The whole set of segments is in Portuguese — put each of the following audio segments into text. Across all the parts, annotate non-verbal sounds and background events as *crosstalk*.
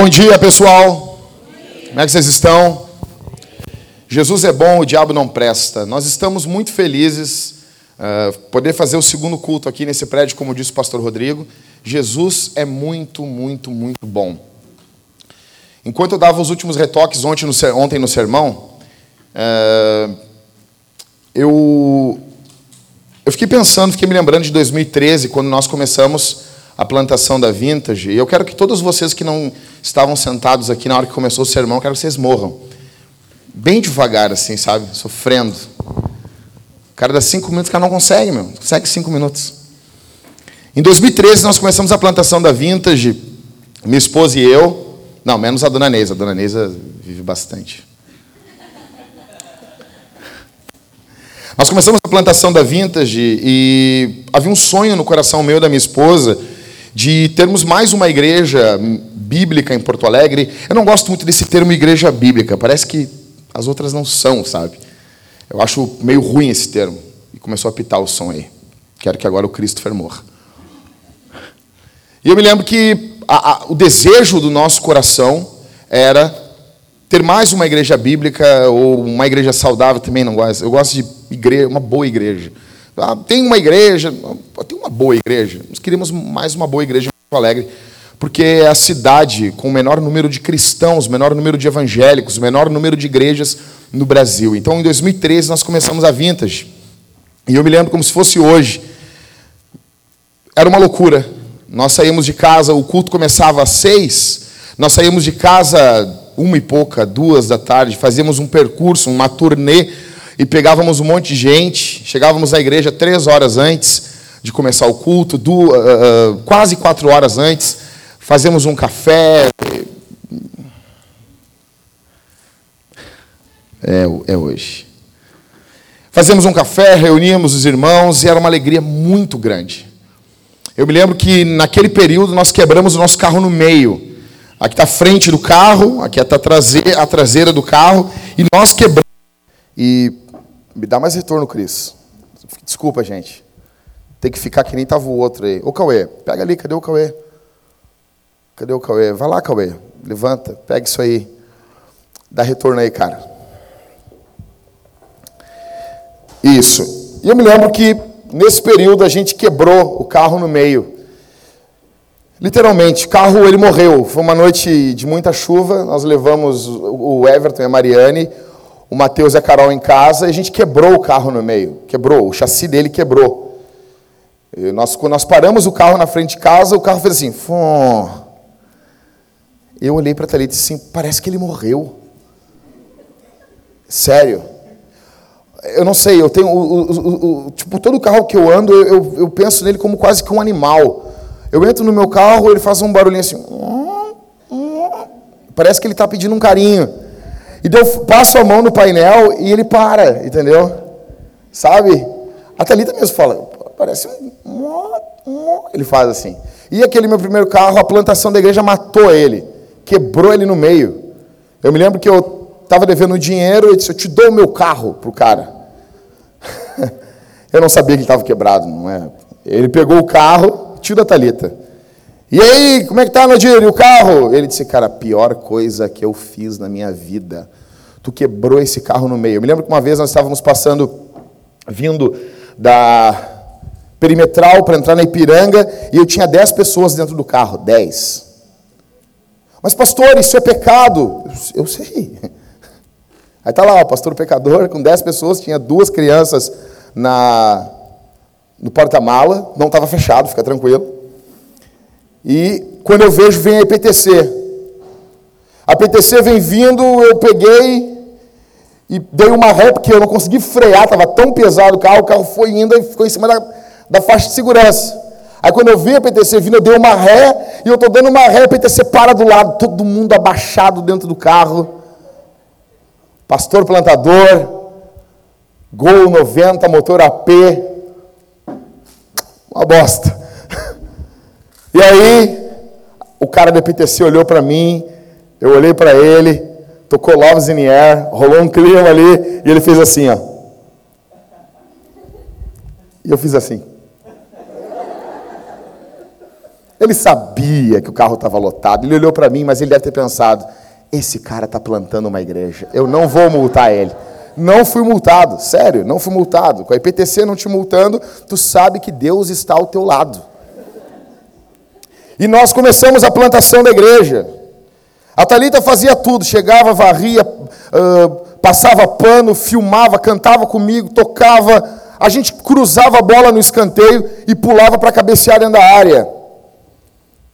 Bom dia, pessoal. Como é que vocês estão? Jesus é bom, o diabo não presta. Nós estamos muito felizes uh, poder fazer o segundo culto aqui nesse prédio, como disse o pastor Rodrigo. Jesus é muito, muito, muito bom. Enquanto eu dava os últimos retoques ontem no, ontem no sermão, uh, eu, eu fiquei pensando, fiquei me lembrando de 2013, quando nós começamos a plantação da Vintage. E eu quero que todos vocês que não estavam sentados aqui na hora que começou o sermão, eu quero que vocês morram. Bem devagar, assim, sabe? Sofrendo. O cara dá cinco minutos, cara não consegue, meu. Consegue cinco minutos. Em 2013, nós começamos a plantação da Vintage, minha esposa e eu. Não, menos a dona Neisa. A dona Neisa vive bastante. Nós começamos a plantação da Vintage e havia um sonho no coração meu e da minha esposa de termos mais uma igreja bíblica em Porto Alegre. Eu não gosto muito desse termo igreja bíblica, parece que as outras não são, sabe? Eu acho meio ruim esse termo. E começou a pitar o som aí. Quero que agora o Christopher morra. E eu me lembro que a, a, o desejo do nosso coração era ter mais uma igreja bíblica ou uma igreja saudável também não gosto. Eu gosto de igreja, uma boa igreja. Ah, tem uma igreja, tem uma boa igreja. Nós queríamos mais uma boa igreja em Porto Alegre, porque é a cidade com o menor número de cristãos, menor número de evangélicos, menor número de igrejas no Brasil. Então, em 2013, nós começamos a Vintage. E eu me lembro como se fosse hoje. Era uma loucura. Nós saímos de casa, o culto começava às seis, nós saímos de casa uma e pouca, duas da tarde, fazíamos um percurso, uma turnê e pegávamos um monte de gente, chegávamos à igreja três horas antes de começar o culto, do, uh, uh, quase quatro horas antes, fazemos um café. É, é hoje. Fazemos um café, reuníamos os irmãos e era uma alegria muito grande. Eu me lembro que naquele período nós quebramos o nosso carro no meio. Aqui está a frente do carro, aqui está a traseira do carro, e nós quebramos. E me dá mais retorno, Cris. Desculpa, gente. Tem que ficar que nem estava o outro aí. Ô, Cauê, pega ali, cadê o Cauê? Cadê o Cauê? Vai lá, Cauê. Levanta, pega isso aí. Dá retorno aí, cara. Isso. E eu me lembro que nesse período a gente quebrou o carro no meio. Literalmente, o carro ele morreu. Foi uma noite de muita chuva. Nós levamos o Everton e a Mariane o Mateus e a Carol em casa e a gente quebrou o carro no meio. Quebrou, o chassi dele quebrou. E nós, quando nós paramos o carro na frente de casa, o carro fez assim. Fum. Eu olhei para a Thalita e disse assim: parece que ele morreu. Sério. Eu não sei, eu tenho. O, o, o, tipo, todo carro que eu ando, eu, eu penso nele como quase que um animal. Eu entro no meu carro, ele faz um barulhinho assim. Parece que ele está pedindo um carinho. E eu passo a mão no painel e ele para, entendeu? Sabe? A Thalita mesmo fala, parece um. Ele faz assim. E aquele meu primeiro carro, a plantação da igreja matou ele, quebrou ele no meio. Eu me lembro que eu estava devendo dinheiro e disse: Eu te dou o meu carro para o cara. *laughs* eu não sabia que ele estava quebrado, não é? Ele pegou o carro, tio da Thalita. E aí, como é que tá, Nadir? E o carro? Ele disse, cara, a pior coisa que eu fiz na minha vida. Tu quebrou esse carro no meio. Eu me lembro que uma vez nós estávamos passando, vindo da perimetral para entrar na Ipiranga, e eu tinha 10 pessoas dentro do carro. 10. Mas, pastor, isso é pecado. Eu, sei. *laughs* Aí tá lá, o pastor pecador, com 10 pessoas, tinha duas crianças na, no porta-mala, não estava fechado, fica tranquilo. E quando eu vejo, vem a IPTC. A IPTC vem vindo, eu peguei e dei uma ré, porque eu não consegui frear, estava tão pesado o carro, o carro foi indo e ficou em cima da, da faixa de segurança. Aí quando eu vi a PTC vindo, eu dei uma ré, e eu estou dando uma ré, a PTC para do lado, todo mundo abaixado dentro do carro. Pastor plantador, Gol 90, motor AP. Uma bosta. E aí, o cara da PTC olhou para mim, eu olhei para ele, tocou Loves in the Air, rolou um clima ali, e ele fez assim, ó. E eu fiz assim. Ele sabia que o carro estava lotado. Ele olhou para mim, mas ele deve ter pensado: esse cara está plantando uma igreja. Eu não vou multar ele. Não fui multado, sério, não fui multado. Com a IPTC não te multando, tu sabe que Deus está ao teu lado. E nós começamos a plantação da igreja. A Talita fazia tudo, chegava, varria, uh, passava pano, filmava, cantava comigo, tocava. A gente cruzava a bola no escanteio e pulava para cabecear dentro da área.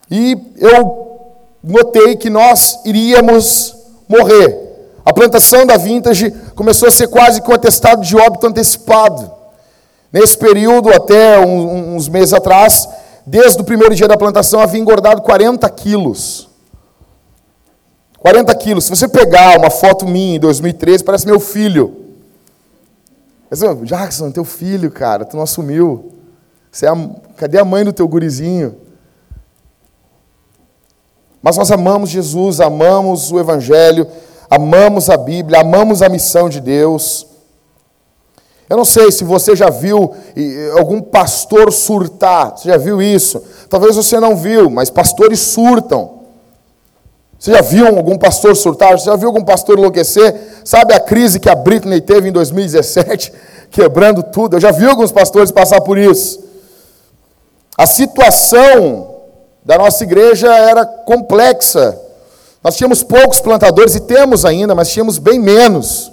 E eu notei que nós iríamos morrer. A plantação da vintage começou a ser quase com atestado de óbito antecipado. Nesse período, até uns meses atrás, desde o primeiro dia da plantação, havia engordado 40 quilos. 40 quilos. Se você pegar uma foto minha em 2013, parece meu filho. Jackson, teu filho, cara, tu não assumiu. Você é a... Cadê a mãe do teu gurizinho? Mas nós amamos Jesus, amamos o Evangelho, amamos a Bíblia, amamos a missão de Deus. Eu não sei se você já viu algum pastor surtar, você já viu isso? Talvez você não viu, mas pastores surtam. Você já viu algum pastor surtar? Você já viu algum pastor enlouquecer? Sabe a crise que a Britney teve em 2017, *laughs* quebrando tudo? Eu já vi alguns pastores passar por isso. A situação da nossa igreja era complexa. Nós tínhamos poucos plantadores e temos ainda, mas tínhamos bem menos.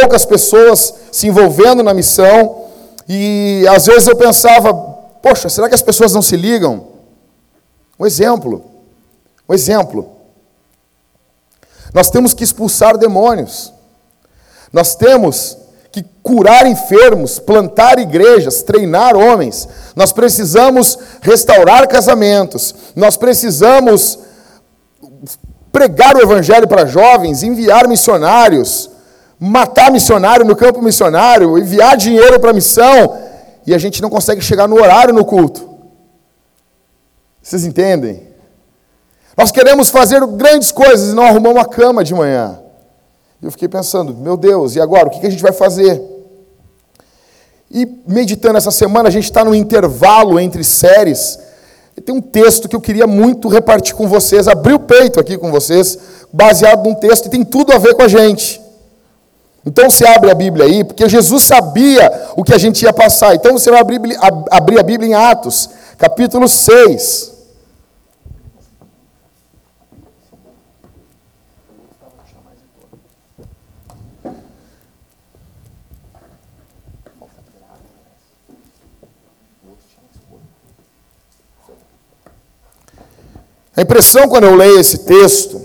Poucas pessoas se envolvendo na missão e às vezes eu pensava, poxa, será que as pessoas não se ligam? Um exemplo. Um exemplo. Nós temos que expulsar demônios. Nós temos que curar enfermos, plantar igrejas, treinar homens. Nós precisamos restaurar casamentos. Nós precisamos pregar o evangelho para jovens, enviar missionários, matar missionário no campo missionário, enviar dinheiro para a missão, e a gente não consegue chegar no horário no culto. Vocês entendem? Nós queremos fazer grandes coisas e não arrumamos a cama de manhã. Eu fiquei pensando, meu Deus, e agora? O que a gente vai fazer? E meditando essa semana, a gente está no intervalo entre séries. Tem um texto que eu queria muito repartir com vocês, abrir o peito aqui com vocês, baseado num texto e tem tudo a ver com a gente. Então você abre a Bíblia aí, porque Jesus sabia o que a gente ia passar. Então você vai abrir, abrir a Bíblia em Atos, capítulo 6. A impressão quando eu leio esse texto,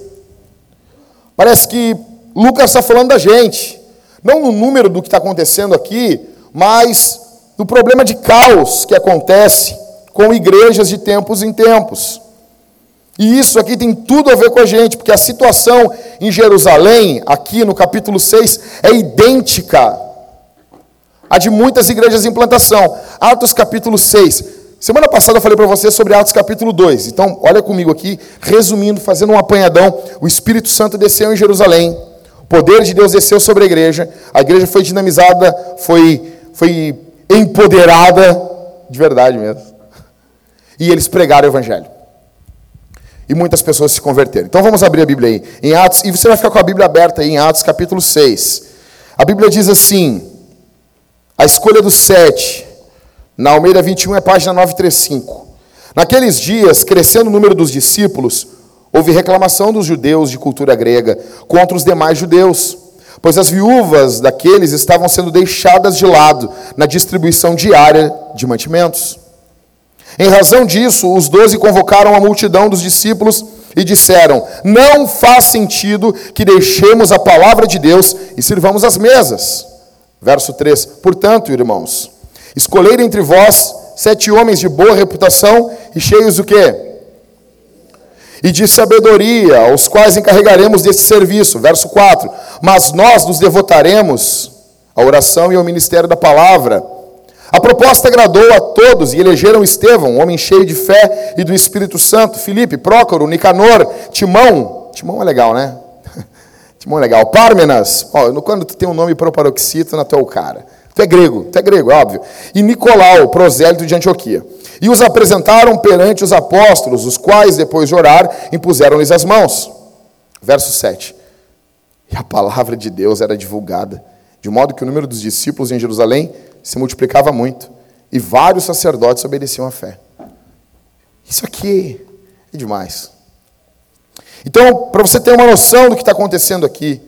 parece que Lucas está falando da gente, não no número do que está acontecendo aqui, mas do problema de caos que acontece com igrejas de tempos em tempos. E isso aqui tem tudo a ver com a gente, porque a situação em Jerusalém, aqui no capítulo 6, é idêntica à de muitas igrejas em plantação. Atos capítulo 6. Semana passada eu falei para você sobre Atos capítulo 2. Então, olha comigo aqui, resumindo, fazendo um apanhadão. O Espírito Santo desceu em Jerusalém. Poder de Deus desceu sobre a igreja. A igreja foi dinamizada, foi, foi empoderada, de verdade mesmo. E eles pregaram o evangelho. E muitas pessoas se converteram. Então vamos abrir a Bíblia aí. Em Atos, e você vai ficar com a Bíblia aberta aí em Atos capítulo 6. A Bíblia diz assim: A escolha dos sete na Almeida 21 é página 935. Naqueles dias, crescendo o número dos discípulos, houve reclamação dos judeus de cultura grega contra os demais judeus, pois as viúvas daqueles estavam sendo deixadas de lado na distribuição diária de mantimentos. Em razão disso, os doze convocaram a multidão dos discípulos e disseram: Não faz sentido que deixemos a palavra de Deus e sirvamos as mesas. Verso 3: Portanto, irmãos, Escolher entre vós sete homens de boa reputação e cheios do quê? E de sabedoria, aos quais encarregaremos desse serviço. Verso 4. Mas nós nos devotaremos à oração e ao ministério da palavra. A proposta agradou a todos e elegeram Estevão, um homem cheio de fé e do Espírito Santo, Filipe, Prócoro, Nicanor, Timão. Timão é legal, né? *laughs* Timão é legal. Pármenas. Ó, quando tu tem um nome paroxítona, tu é o cara. Tu é grego, tu é grego, é óbvio. E Nicolau, prosélito de Antioquia. E os apresentaram perante os apóstolos, os quais, depois de orar, impuseram-lhes as mãos. Verso 7. E a palavra de Deus era divulgada, de modo que o número dos discípulos em Jerusalém se multiplicava muito, e vários sacerdotes obedeciam à fé. Isso aqui é demais. Então, para você ter uma noção do que está acontecendo aqui,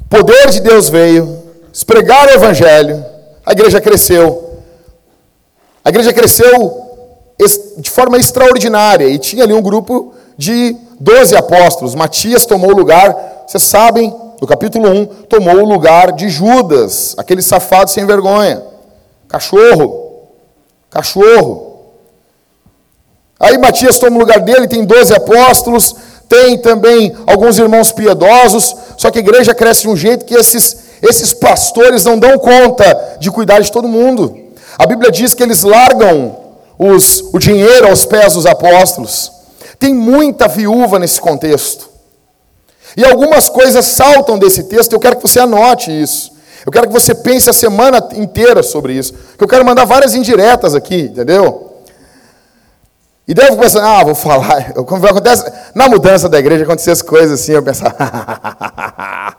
o poder de Deus veio, espregar o Evangelho, a igreja cresceu. A igreja cresceu de forma extraordinária e tinha ali um grupo de doze apóstolos. Matias tomou o lugar, vocês sabem, no capítulo 1, tomou o lugar de Judas, aquele safado sem vergonha. Cachorro. Cachorro. Aí Matias toma o lugar dele, tem 12 apóstolos, tem também alguns irmãos piedosos, só que a igreja cresce de um jeito que esses, esses pastores não dão conta de cuidar de todo mundo. A Bíblia diz que eles largam os, o dinheiro aos pés dos apóstolos. Tem muita viúva nesse contexto. E algumas coisas saltam desse texto, eu quero que você anote isso. Eu quero que você pense a semana inteira sobre isso. Que eu quero mandar várias indiretas aqui, entendeu? E daí eu fico pensando, ah, vou falar. *laughs* Acontece, na mudança da igreja aconteciam as coisas assim, eu pensava, *laughs*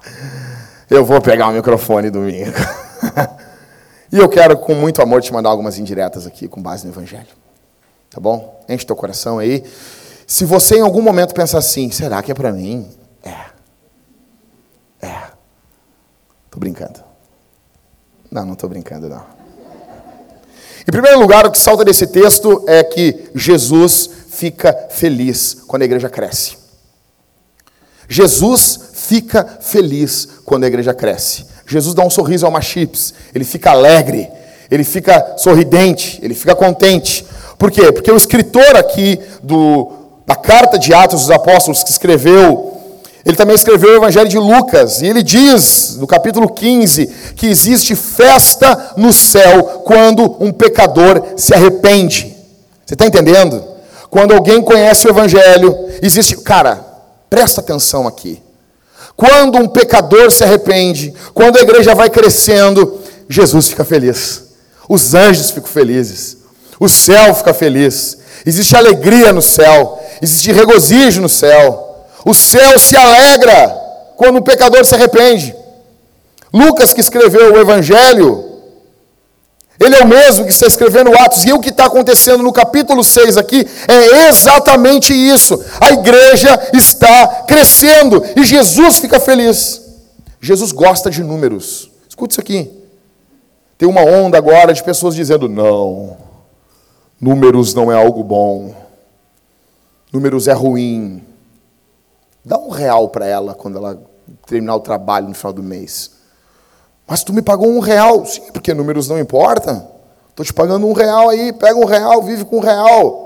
eu vou pegar o microfone domingo. *laughs* e eu quero, com muito amor, te mandar algumas indiretas aqui, com base no Evangelho. Tá bom? Enche teu coração aí. Se você em algum momento pensar assim, será que é para mim? É. É. Tô brincando. Não, não tô brincando, não. Em primeiro lugar, o que salta desse texto é que Jesus fica feliz quando a igreja cresce. Jesus fica feliz quando a igreja cresce. Jesus dá um sorriso ao Machips, ele fica alegre, ele fica sorridente, ele fica contente. Por quê? Porque o escritor aqui do, da carta de Atos dos Apóstolos que escreveu ele também escreveu o Evangelho de Lucas, e ele diz, no capítulo 15, que existe festa no céu quando um pecador se arrepende. Você está entendendo? Quando alguém conhece o Evangelho, existe. Cara, presta atenção aqui. Quando um pecador se arrepende, quando a igreja vai crescendo, Jesus fica feliz, os anjos ficam felizes, o céu fica feliz, existe alegria no céu, existe regozijo no céu. O céu se alegra quando o pecador se arrepende. Lucas, que escreveu o Evangelho, ele é o mesmo que está escrevendo Atos, e o que está acontecendo no capítulo 6 aqui é exatamente isso. A igreja está crescendo e Jesus fica feliz. Jesus gosta de números. Escute isso aqui. Tem uma onda agora de pessoas dizendo: não, números não é algo bom, números é ruim. Dá um real para ela quando ela terminar o trabalho no final do mês. Mas tu me pagou um real. Sim, porque números não importam. Estou te pagando um real aí, pega um real, vive com um real.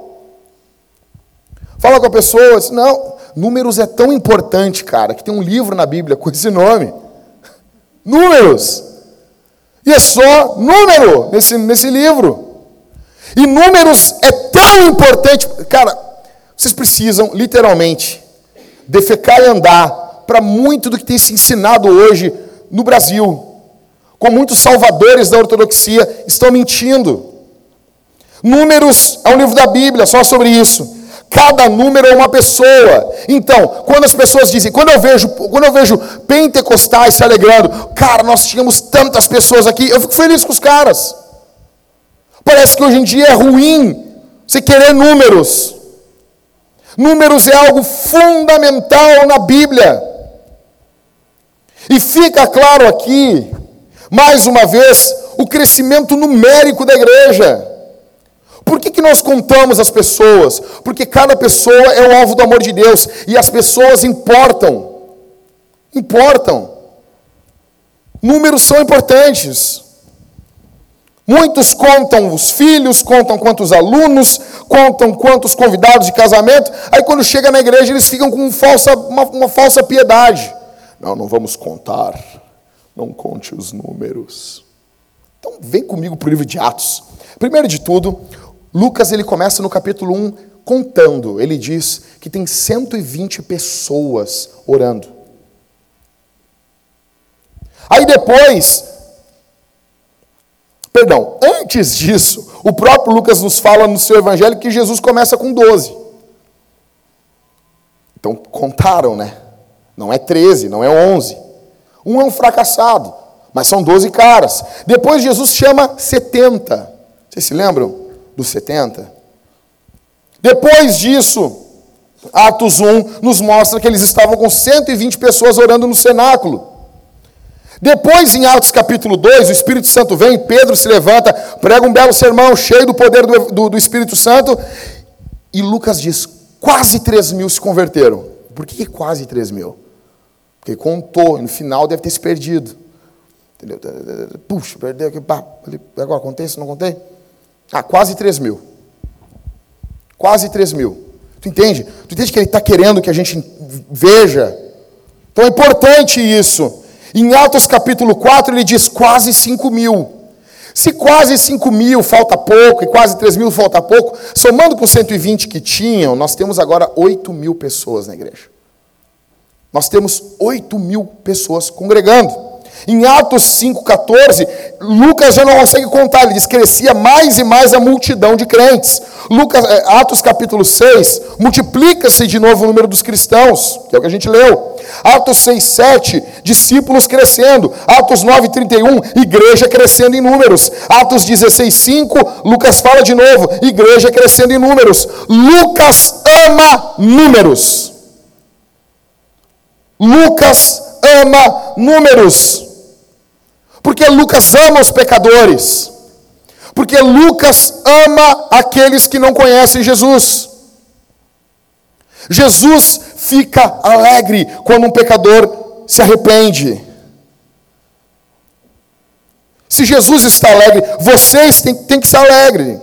Fala com a pessoa, diz, não, números é tão importante, cara, que tem um livro na Bíblia com esse nome. *laughs* Números. E é só número nesse, nesse livro. E números é tão importante. Cara, vocês precisam, literalmente, defecar e andar para muito do que tem se ensinado hoje no Brasil. Com muitos salvadores da ortodoxia estão mentindo. Números é um livro da Bíblia só sobre isso. Cada número é uma pessoa. Então, quando as pessoas dizem, quando eu vejo, quando eu vejo pentecostais se alegrando, cara, nós tínhamos tantas pessoas aqui, eu fico feliz com os caras. Parece que hoje em dia é ruim você querer números. Números é algo fundamental na Bíblia. E fica claro aqui, mais uma vez, o crescimento numérico da igreja. Por que, que nós contamos as pessoas? Porque cada pessoa é o alvo do amor de Deus e as pessoas importam. Importam. Números são importantes. Muitos contam os filhos, contam quantos alunos, contam quantos convidados de casamento. Aí quando chega na igreja eles ficam com falsa, uma, uma falsa piedade. Não, não vamos contar. Não conte os números. Então vem comigo para o livro de Atos. Primeiro de tudo, Lucas ele começa no capítulo 1 contando. Ele diz que tem 120 pessoas orando. Aí depois Perdão, antes disso, O próprio Lucas nos fala no seu evangelho que Jesus começa com 12. Então contaram, né? Não é 13, não é 11. Um é um fracassado, mas são 12 caras. Depois Jesus chama 70. Vocês se lembram dos 70? Depois disso, Atos 1 nos mostra que eles estavam com 120 pessoas orando no cenáculo. Depois, em Atos capítulo 2, o Espírito Santo vem, Pedro se levanta, prega um belo sermão cheio do poder do, do, do Espírito Santo, e Lucas diz: quase 3 mil se converteram. Por que, quase 3 mil? Porque contou, e no final deve ter se perdido. Entendeu? Puxa, perdeu aqui, pá, agora contei, se não contei? Ah, quase 3 mil. Quase 3 mil. Tu entende? Tu entende que ele está querendo que a gente veja? Então é importante isso. Em Atos capítulo 4 ele diz quase 5 mil. Se quase 5 mil falta pouco e quase 3 mil falta pouco, somando com 120 que tinham, nós temos agora 8 mil pessoas na igreja. Nós temos 8 mil pessoas congregando. Em Atos 5,14, Lucas já não consegue contar, ele diz crescia mais e mais a multidão de crentes. Lucas, é, Atos capítulo 6, multiplica-se de novo o número dos cristãos, que é o que a gente leu. Atos 6, 7, discípulos crescendo. Atos 9, 31, igreja crescendo em números. Atos 16, 5, Lucas fala de novo, igreja crescendo em números. Lucas ama números. Lucas ama números. Porque Lucas ama os pecadores. Porque Lucas ama aqueles que não conhecem Jesus. Jesus fica alegre quando um pecador se arrepende. Se Jesus está alegre, vocês têm, têm que ser alegres.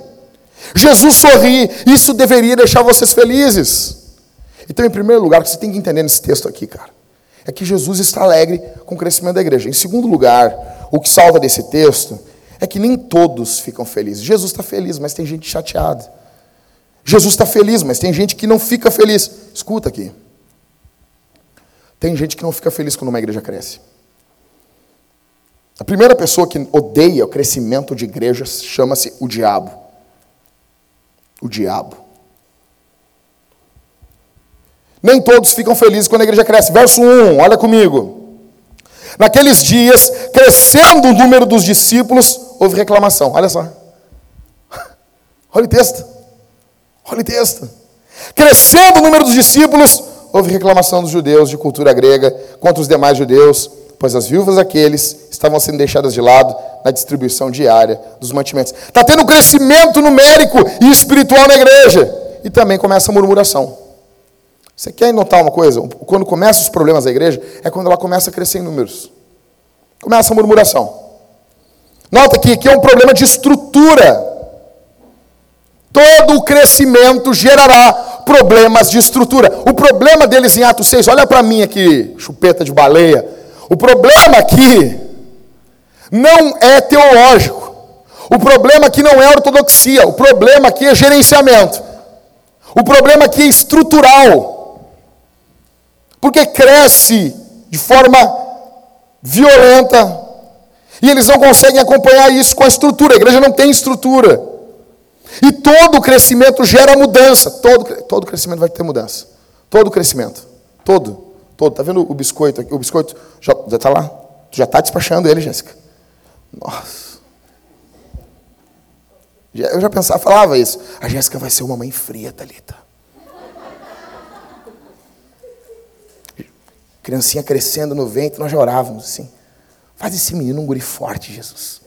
Jesus sorri, isso deveria deixar vocês felizes. Então, em primeiro lugar, você tem que entender nesse texto aqui, cara, é que Jesus está alegre com o crescimento da igreja. Em segundo lugar, o que salva desse texto é que nem todos ficam felizes. Jesus está feliz, mas tem gente chateada. Jesus está feliz, mas tem gente que não fica feliz. Escuta aqui. Tem gente que não fica feliz quando uma igreja cresce. A primeira pessoa que odeia o crescimento de igrejas chama-se o diabo. O diabo. Nem todos ficam felizes quando a igreja cresce. Verso 1, olha comigo. Naqueles dias, crescendo o número dos discípulos, houve reclamação. Olha só. *laughs* Olha o texto. Olha o texto. Crescendo o número dos discípulos, houve reclamação dos judeus de cultura grega contra os demais judeus, pois as viúvas daqueles estavam sendo deixadas de lado na distribuição diária dos mantimentos. Está tendo crescimento numérico e espiritual na igreja. E também começa a murmuração. Você quer notar uma coisa? Quando começam os problemas da igreja, é quando ela começa a crescer em números. Começa a murmuração. Nota que aqui é um problema de estrutura. Todo o crescimento gerará problemas de estrutura. O problema deles em Atos 6, olha para mim aqui, chupeta de baleia. O problema aqui não é teológico. O problema aqui não é ortodoxia. O problema aqui é gerenciamento. O problema aqui é estrutural. Porque cresce de forma violenta. E eles não conseguem acompanhar isso com a estrutura. A igreja não tem estrutura. E todo crescimento gera mudança. Todo, todo crescimento vai ter mudança. Todo crescimento. Todo. Todo. Está vendo o biscoito aqui? O biscoito já está lá? Tu já está despachando ele, Jéssica. Nossa. Eu já pensava, falava isso. A Jéssica vai ser uma mãe fria, Thalita. Criancinha crescendo no ventre, nós já orávamos assim. Faz esse menino um guri forte, Jesus.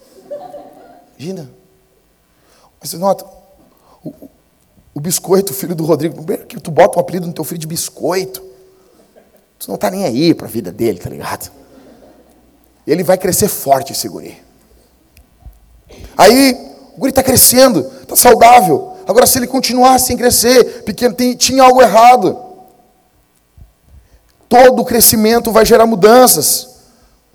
Imagina. Mas você nota, o, o biscoito, o filho do Rodrigo, que tu bota um apelido no teu filho de biscoito. Tu não tá nem aí para a vida dele, tá ligado? Ele vai crescer forte, esse guri. Aí, o guri está crescendo, está saudável. Agora, se ele continuar sem crescer, pequeno, tem, tinha algo errado. Todo crescimento vai gerar mudanças.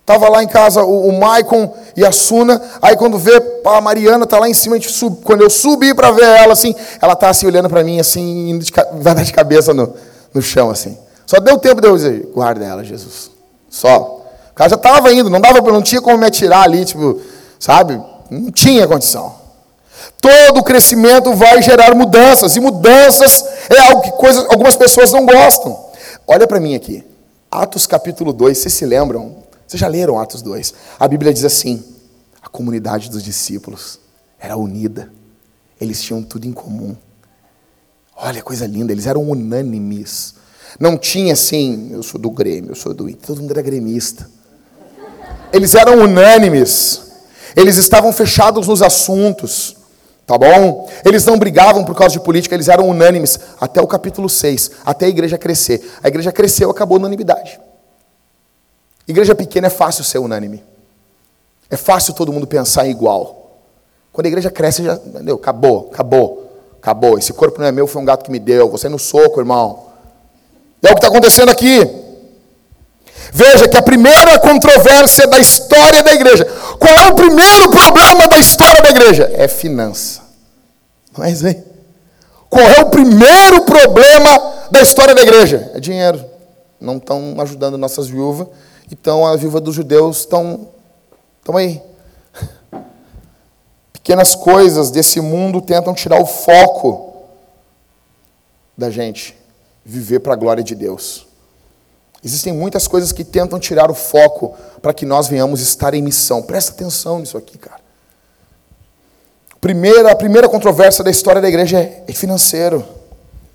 Estava lá em casa o, o Maicon e a Suna, aí quando vê a Mariana tá lá em cima, sub, quando eu subi para ver ela assim, ela tá assim olhando para mim assim, de, *laughs* vai dar de cabeça no, no chão assim. Só deu tempo de eu dizer, guarda ela, Jesus. Só. O cara já estava indo, não dava, não tinha como me atirar ali, tipo, sabe? Não tinha condição. Todo crescimento vai gerar mudanças, e mudanças é algo que coisas, algumas pessoas não gostam. Olha para mim aqui. Atos capítulo 2, vocês se lembram? Vocês já leram Atos 2? A Bíblia diz assim: a comunidade dos discípulos era unida, eles tinham tudo em comum. Olha, coisa linda, eles eram unânimes. Não tinha assim, eu sou do Grêmio, eu sou do Inter, todo mundo era gremista. Eles eram unânimes. Eles estavam fechados nos assuntos. Tá bom? Eles não brigavam por causa de política, eles eram unânimes até o capítulo 6, até a igreja crescer. A igreja cresceu, acabou a unanimidade. Igreja pequena é fácil ser unânime. É fácil todo mundo pensar igual. Quando a igreja cresce, já. Entendeu? Acabou, acabou, acabou. Esse corpo não é meu, foi um gato que me deu. Você no soco, irmão. É o que está acontecendo aqui. Veja que a primeira controvérsia da história da igreja. Qual é o primeiro problema da história da igreja? É finança. Não é aí? Qual é o primeiro problema da história da igreja? É dinheiro. Não estão ajudando nossas viúvas. Então a viúva dos judeus estão, estão aí. *laughs* Pequenas coisas desse mundo tentam tirar o foco da gente viver para a glória de Deus. Existem muitas coisas que tentam tirar o foco para que nós venhamos estar em missão. Presta atenção nisso aqui, cara. Primeira, a primeira controvérsia da história da igreja é, é financeiro.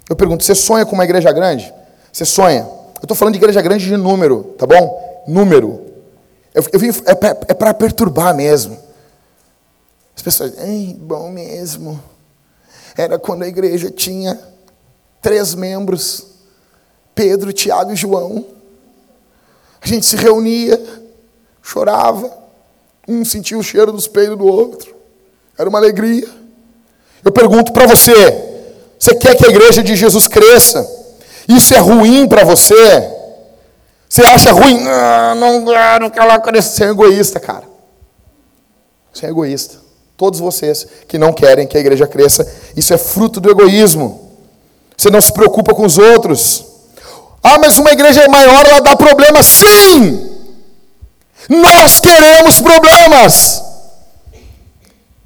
Eu pergunto, você sonha com uma igreja grande? Você sonha? Eu estou falando de igreja grande de número, tá bom? Número. Eu, eu vim, é, é para perturbar mesmo. As pessoas, Ei, bom mesmo. Era quando a igreja tinha três membros: Pedro, Tiago e João. A gente se reunia, chorava, um sentia o cheiro dos peitos do outro. Era uma alegria. Eu pergunto para você: você quer que a igreja de Jesus cresça? Isso é ruim para você? Você acha ruim? Ah, não quero que ela cresça. Você é egoísta, cara. Você é egoísta. Todos vocês que não querem que a igreja cresça, isso é fruto do egoísmo. Você não se preocupa com os outros. Ah, mas uma igreja maior, ela dá problema. Sim! Nós queremos problemas.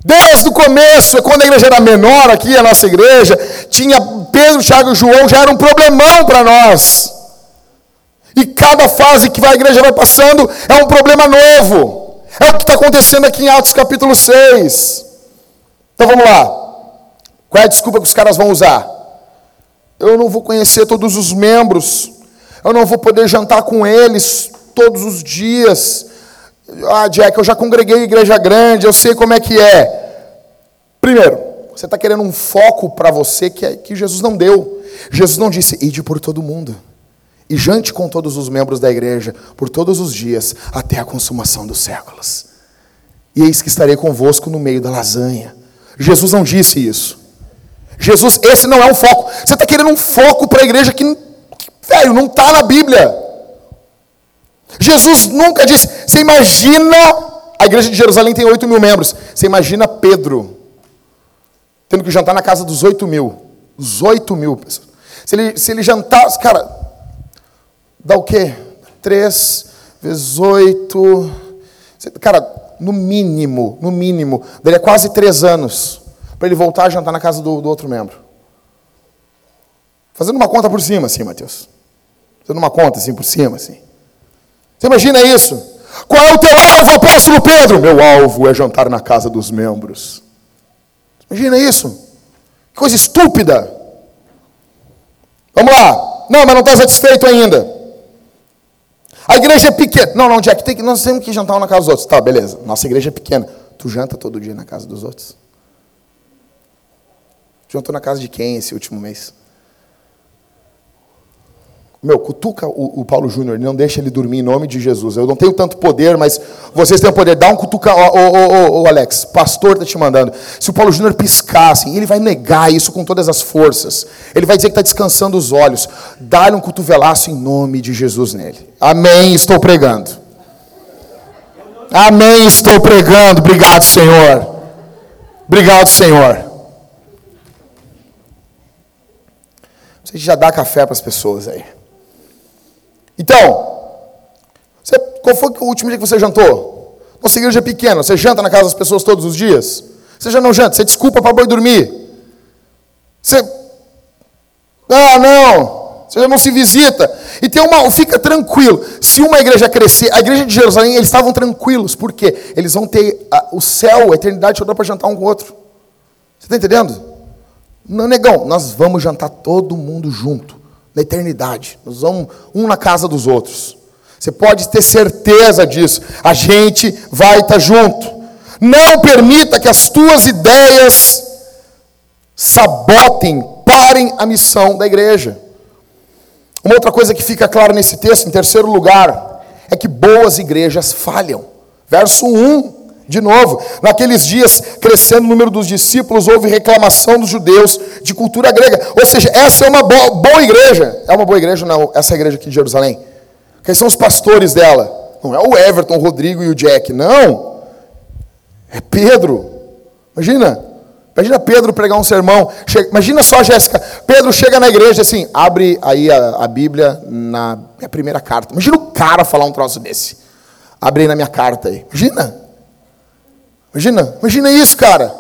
Desde o começo, quando a igreja era menor aqui, a nossa igreja, tinha Pedro, Tiago e João, já era um problemão para nós. E cada fase que a igreja vai passando é um problema novo. É o que está acontecendo aqui em Atos capítulo 6. Então vamos lá. Qual é a desculpa que os caras vão usar? Eu não vou conhecer todos os membros, eu não vou poder jantar com eles todos os dias. Ah, Jack, eu já congreguei igreja grande, eu sei como é que é. Primeiro, você está querendo um foco para você que, é, que Jesus não deu. Jesus não disse, ide por todo mundo. E jante com todos os membros da igreja por todos os dias, até a consumação dos séculos. E eis que estarei convosco no meio da lasanha. Jesus não disse isso. Jesus, esse não é um foco. Você está querendo um foco para a igreja que, velho, não está na Bíblia. Jesus nunca disse. Você imagina, a igreja de Jerusalém tem 8 mil membros. Você imagina Pedro tendo que jantar na casa dos 8 mil. Os 8 mil pessoas. Se ele, se ele jantar, cara, dá o quê? 3 vezes 8. Cara, no mínimo, no mínimo, daria quase 3 anos para ele voltar a jantar na casa do, do outro membro. Fazendo uma conta por cima, assim, Mateus. Fazendo uma conta assim por cima, assim. Você imagina isso? Qual é o teu alvo, apóstolo Pedro? Meu alvo é jantar na casa dos membros. Imagina isso? Que coisa estúpida. Vamos lá. Não, mas não está satisfeito ainda. A igreja é pequena. Não, não, Jack, tem que, nós temos que jantar na casa dos outros. Tá, beleza. Nossa igreja é pequena. Tu janta todo dia na casa dos outros? Jantou na casa de quem esse último mês? Meu, cutuca o, o Paulo Júnior, não deixa ele dormir em nome de Jesus. Eu não tenho tanto poder, mas vocês têm poder. Dá um cutuca, ô, Alex, pastor está te mandando. Se o Paulo Júnior piscar, assim, ele vai negar isso com todas as forças. Ele vai dizer que está descansando os olhos. Dá-lhe um cotovelaço em nome de Jesus nele. Amém, estou pregando. Amém, estou pregando. Obrigado, Senhor. Obrigado, Senhor. Você já dá café para as pessoas aí. Então, você, qual foi o último dia que você jantou? Nossa igreja é pequena, você janta na casa das pessoas todos os dias? Você já não janta, você desculpa para boi dormir. Você. Ah, não. Você já não se visita. E tem uma. Fica tranquilo. Se uma igreja crescer, a igreja de Jerusalém, eles estavam tranquilos. Por quê? Eles vão ter a, o céu, a eternidade toda para jantar um com o outro. Você está entendendo? Não, negão, nós vamos jantar todo mundo junto, na eternidade. Nós vamos um na casa dos outros. Você pode ter certeza disso. A gente vai estar junto. Não permita que as tuas ideias sabotem, parem a missão da igreja. Uma outra coisa que fica clara nesse texto, em terceiro lugar, é que boas igrejas falham. Verso 1, de novo, naqueles dias, crescendo o número dos discípulos, houve reclamação dos judeus de cultura grega. Ou seja, essa é uma boa, boa igreja. É uma boa igreja, não, essa igreja aqui de Jerusalém. Quem são os pastores dela? Não é o Everton, o Rodrigo e o Jack, não. É Pedro. Imagina. Imagina Pedro pregar um sermão. Chega, imagina só, Jéssica. Pedro chega na igreja assim, abre aí a, a Bíblia na minha primeira carta. Imagina o cara falar um troço desse. Abre aí na minha carta aí. Imagina. Imagina. Imagina isso, cara.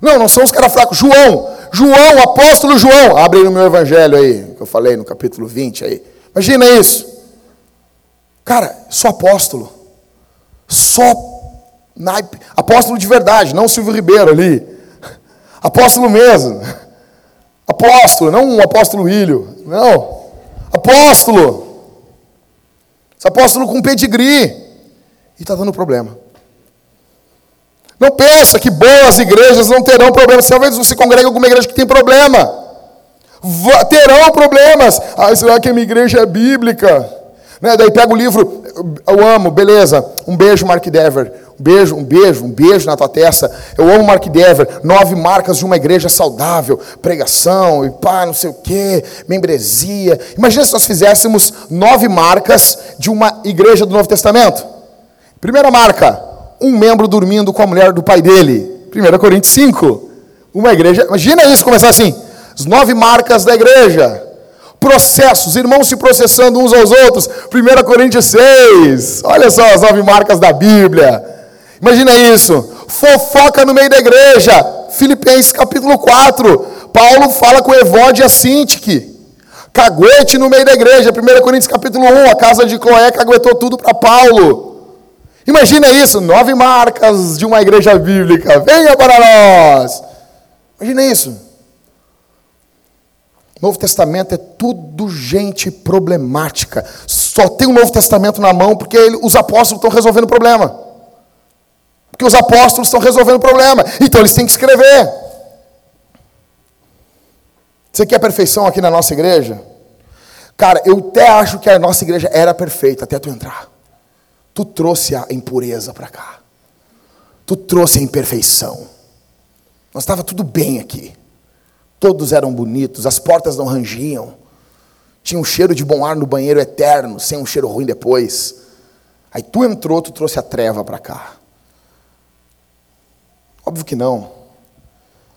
Não, não são os caras fracos. João. João, apóstolo João. Abre aí no meu evangelho aí, que eu falei no capítulo 20 aí. Imagina isso. Cara, sou apóstolo. Só naipe. Apóstolo de verdade, não Silvio Ribeiro ali. Apóstolo mesmo. Apóstolo, não um apóstolo ilho. Não. Apóstolo. Esse apóstolo com pedigree. E está dando problema. Não pensa que boas igrejas não terão problemas. Talvez você congrega alguma igreja que tem problema. Terão problemas. Ah, será que a minha igreja é bíblica? Né? Daí pega o livro, eu amo, beleza. Um beijo, Mark Dever. Um beijo, um beijo, um beijo na tua testa. Eu amo Mark Dever. Nove marcas de uma igreja saudável. Pregação e pá, não sei o quê. Membresia. Imagina se nós fizéssemos nove marcas de uma igreja do Novo Testamento. Primeira marca, um membro dormindo com a mulher do pai dele. 1 Coríntios 5. Uma igreja. Imagina isso começar assim. As nove marcas da igreja processos, irmãos se processando uns aos outros. 1 Coríntios 6. Olha só as nove marcas da Bíblia. Imagina isso. Fofoca no meio da igreja. Filipenses capítulo 4. Paulo fala com Evode e Sintique. Caguete no meio da igreja. 1 Coríntios capítulo 1. A casa de Cloé caguetou tudo para Paulo. Imagina isso. Nove marcas de uma igreja bíblica. Venha para nós. Imagina isso. Novo Testamento é tudo gente problemática. Só tem o Novo Testamento na mão porque ele, os apóstolos estão resolvendo o problema. Porque os apóstolos estão resolvendo o problema. Então eles têm que escrever. Você quer perfeição aqui na nossa igreja? Cara, eu até acho que a nossa igreja era perfeita até tu entrar. Tu trouxe a impureza para cá. Tu trouxe a imperfeição. Nós estava tudo bem aqui. Todos eram bonitos, as portas não rangiam. Tinha um cheiro de bom ar no banheiro eterno, sem um cheiro ruim depois. Aí tu entrou, tu trouxe a treva para cá. Óbvio que não.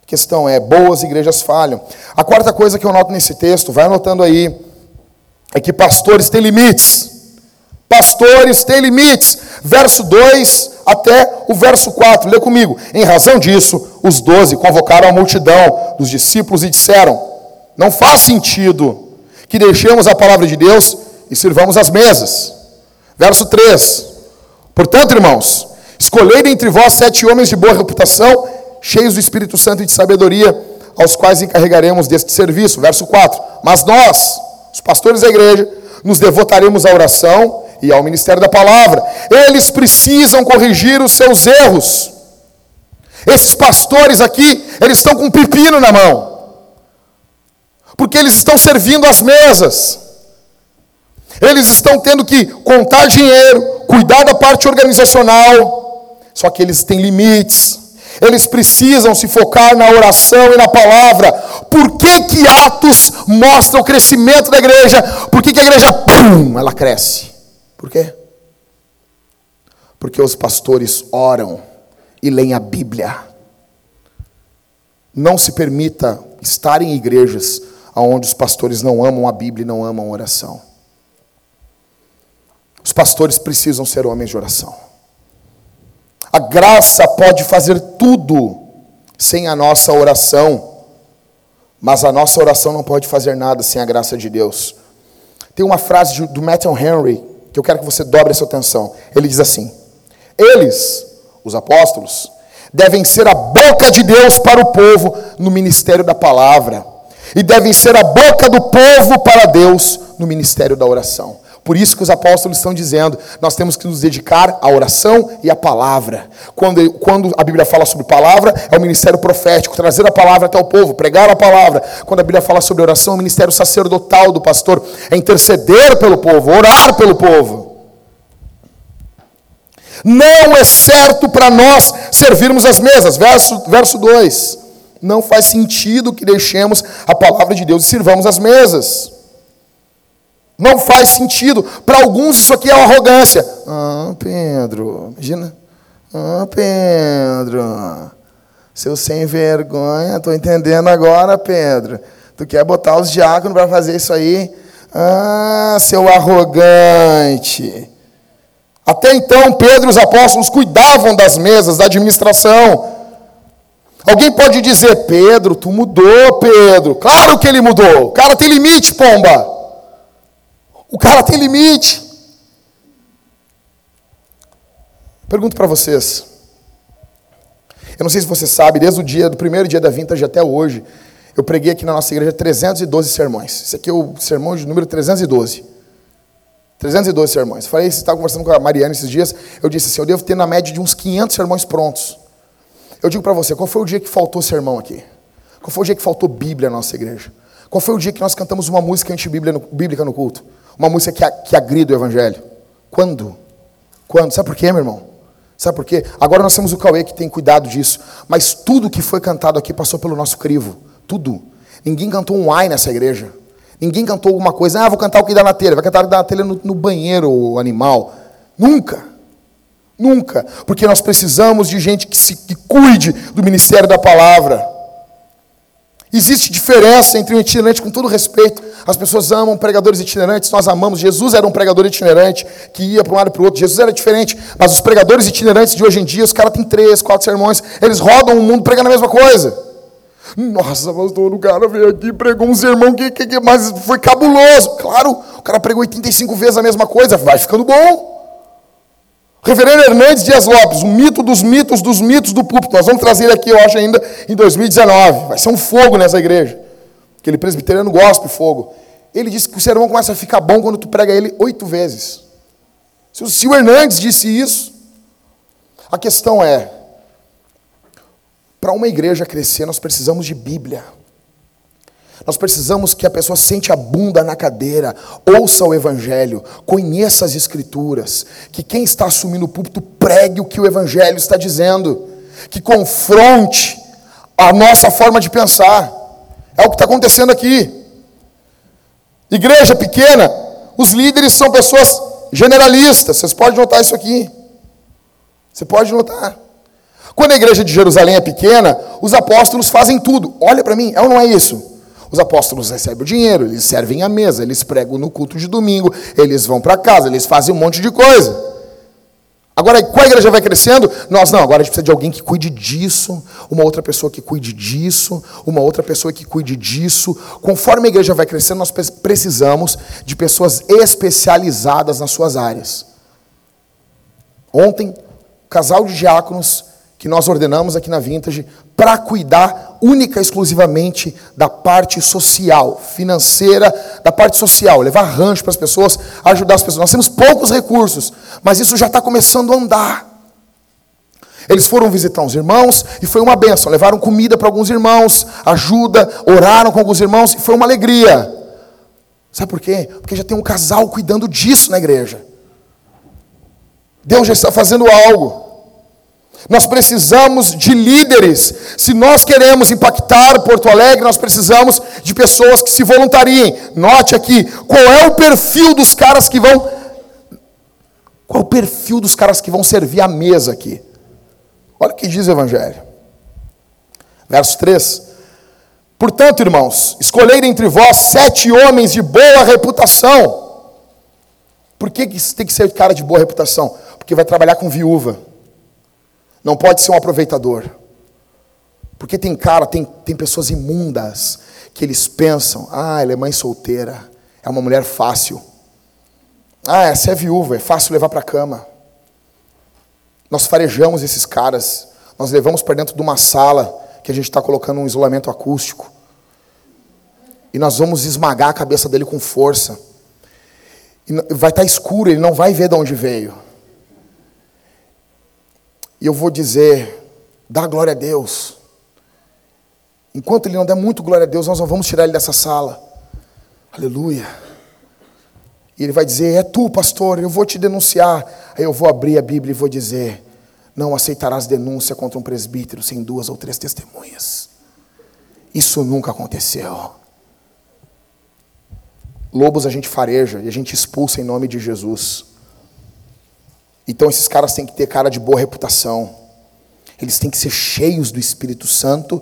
A questão é, boas igrejas falham. A quarta coisa que eu noto nesse texto, vai anotando aí, é que pastores têm limites. Pastores têm limites. Verso 2 até o verso 4. Lê comigo. Em razão disso, os doze convocaram a multidão dos discípulos e disseram: Não faz sentido que deixemos a palavra de Deus e sirvamos as mesas. Verso 3. Portanto, irmãos, escolhei dentre vós sete homens de boa reputação, cheios do Espírito Santo e de sabedoria, aos quais encarregaremos deste serviço. Verso 4. Mas nós, os pastores da igreja, nos devotaremos à oração e ao ministério da palavra. Eles precisam corrigir os seus erros. Esses pastores aqui, eles estão com um pepino na mão. Porque eles estão servindo as mesas. Eles estão tendo que contar dinheiro, cuidar da parte organizacional. Só que eles têm limites. Eles precisam se focar na oração e na palavra. Por que, que Atos mostra o crescimento da igreja? Por que, que a igreja, pum, ela cresce? Por quê? Porque os pastores oram e leem a Bíblia. Não se permita estar em igrejas onde os pastores não amam a Bíblia e não amam a oração. Os pastores precisam ser homens de oração. A graça pode fazer tudo sem a nossa oração. Mas a nossa oração não pode fazer nada sem a graça de Deus. Tem uma frase do Matthew Henry que eu quero que você dobre a sua atenção. Ele diz assim: Eles, os apóstolos, devem ser a boca de Deus para o povo no ministério da palavra, e devem ser a boca do povo para Deus no ministério da oração. Por isso que os apóstolos estão dizendo, nós temos que nos dedicar à oração e à palavra. Quando, quando a Bíblia fala sobre palavra, é o ministério profético, trazer a palavra até o povo, pregar a palavra. Quando a Bíblia fala sobre oração, é o ministério sacerdotal do pastor, é interceder pelo povo, orar pelo povo. Não é certo para nós servirmos as mesas. Verso, verso 2. Não faz sentido que deixemos a palavra de Deus e sirvamos as mesas. Não faz sentido. Para alguns isso aqui é arrogância. Ah, Pedro, imagina. Ah, Pedro, seu sem vergonha, estou entendendo agora, Pedro. Tu quer botar os diáconos para fazer isso aí? Ah, seu arrogante. Até então, Pedro e os apóstolos cuidavam das mesas, da administração. Alguém pode dizer, Pedro, tu mudou, Pedro. Claro que ele mudou. O cara tem limite, pomba. O cara tem limite. Pergunto para vocês. Eu não sei se você sabe, desde o dia do primeiro dia da vintage até hoje, eu preguei aqui na nossa igreja 312 sermões. Esse aqui é o sermão de número 312. 312 sermões. Falei, você estava conversando com a Mariana esses dias, eu disse assim, eu devo ter na média de uns 500 sermões prontos. Eu digo para você, qual foi o dia que faltou sermão aqui? Qual foi o dia que faltou Bíblia na nossa igreja? Qual foi o dia que nós cantamos uma música antibíblica no culto? Uma música que, que agrida o Evangelho. Quando? Quando? Sabe por quê, meu irmão? Sabe por quê? Agora nós temos o Cauê que tem cuidado disso. Mas tudo que foi cantado aqui passou pelo nosso crivo. Tudo. Ninguém cantou um ai nessa igreja. Ninguém cantou alguma coisa. Ah, vou cantar o que dá na telha. Vai cantar o que dá na telha no, no banheiro, o animal. Nunca. Nunca. Porque nós precisamos de gente que, se, que cuide do ministério da palavra. Existe diferença entre um itinerante, com todo respeito. As pessoas amam pregadores itinerantes, nós amamos. Jesus era um pregador itinerante que ia para um lado e para o outro. Jesus era diferente, mas os pregadores itinerantes de hoje em dia, os caras têm três, quatro sermões, eles rodam o mundo pregando a mesma coisa. Nossa, pastor, o cara veio aqui e pregou um sermão que, que, que, mas foi cabuloso. Claro, o cara pregou 85 vezes a mesma coisa, vai ficando bom. Reverendo Hernandes Dias Lopes, o mito dos mitos dos mitos do púlpito. Nós vamos trazer aqui, eu acho, ainda em 2019. Vai ser um fogo nessa igreja. Aquele presbiteriano gosta de fogo. Ele disse que o sermão começa a ficar bom quando tu prega ele oito vezes. Se o Hernandes disse isso, a questão é: para uma igreja crescer, nós precisamos de Bíblia. Nós precisamos que a pessoa sente a bunda na cadeira, ouça o Evangelho, conheça as Escrituras, que quem está assumindo o púlpito pregue o que o Evangelho está dizendo, que confronte a nossa forma de pensar. É o que está acontecendo aqui. Igreja pequena, os líderes são pessoas generalistas, vocês podem notar isso aqui. Você pode notar. Quando a igreja de Jerusalém é pequena, os apóstolos fazem tudo. Olha para mim, é ou não é isso? Os apóstolos recebem o dinheiro, eles servem a mesa, eles pregam no culto de domingo, eles vão para casa, eles fazem um monte de coisa. Agora, com a igreja vai crescendo, nós não, agora a gente precisa de alguém que cuide disso, uma outra pessoa que cuide disso, uma outra pessoa que cuide disso. Conforme a igreja vai crescendo, nós precisamos de pessoas especializadas nas suas áreas. Ontem, casal de diáconos que nós ordenamos aqui na Vintage para cuidar única e exclusivamente da parte social, financeira, da parte social, levar rancho para as pessoas, ajudar as pessoas. Nós temos poucos recursos, mas isso já está começando a andar. Eles foram visitar uns irmãos e foi uma benção. Levaram comida para alguns irmãos, ajuda, oraram com alguns irmãos e foi uma alegria. Sabe por quê? Porque já tem um casal cuidando disso na igreja. Deus já está fazendo algo. Nós precisamos de líderes. Se nós queremos impactar Porto Alegre, nós precisamos de pessoas que se voluntariem. Note aqui, qual é o perfil dos caras que vão Qual é o perfil dos caras que vão servir a mesa aqui? Olha o que diz o evangelho. Verso 3. Portanto, irmãos, escolhei entre vós sete homens de boa reputação. Por que tem que ser cara de boa reputação? Porque vai trabalhar com viúva. Não pode ser um aproveitador. Porque tem cara, tem, tem pessoas imundas que eles pensam: ah, ela é mãe solteira, é uma mulher fácil. Ah, essa é viúva, é fácil levar para a cama. Nós farejamos esses caras, nós levamos para dentro de uma sala que a gente está colocando um isolamento acústico. E nós vamos esmagar a cabeça dele com força. E vai estar tá escuro, ele não vai ver de onde veio. E eu vou dizer: dá glória a Deus. Enquanto ele não der muito glória a Deus, nós não vamos tirar ele dessa sala. Aleluia. E ele vai dizer: É tu, pastor, eu vou te denunciar. Aí eu vou abrir a Bíblia e vou dizer: Não aceitarás denúncia contra um presbítero sem duas ou três testemunhas. Isso nunca aconteceu. Lobos a gente fareja e a gente expulsa em nome de Jesus. Então esses caras têm que ter cara de boa reputação. Eles têm que ser cheios do Espírito Santo.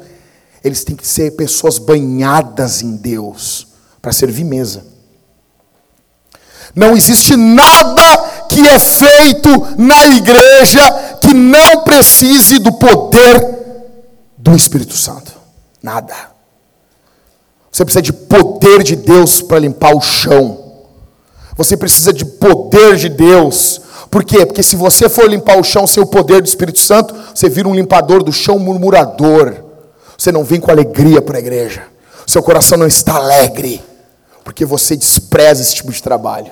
Eles têm que ser pessoas banhadas em Deus para servir mesa. Não existe nada que é feito na igreja que não precise do poder do Espírito Santo. Nada. Você precisa de poder de Deus para limpar o chão. Você precisa de poder de Deus. Por quê? Porque se você for limpar o chão sem o poder do Espírito Santo, você vira um limpador do chão murmurador. Você não vem com alegria para a igreja. Seu coração não está alegre. Porque você despreza esse tipo de trabalho.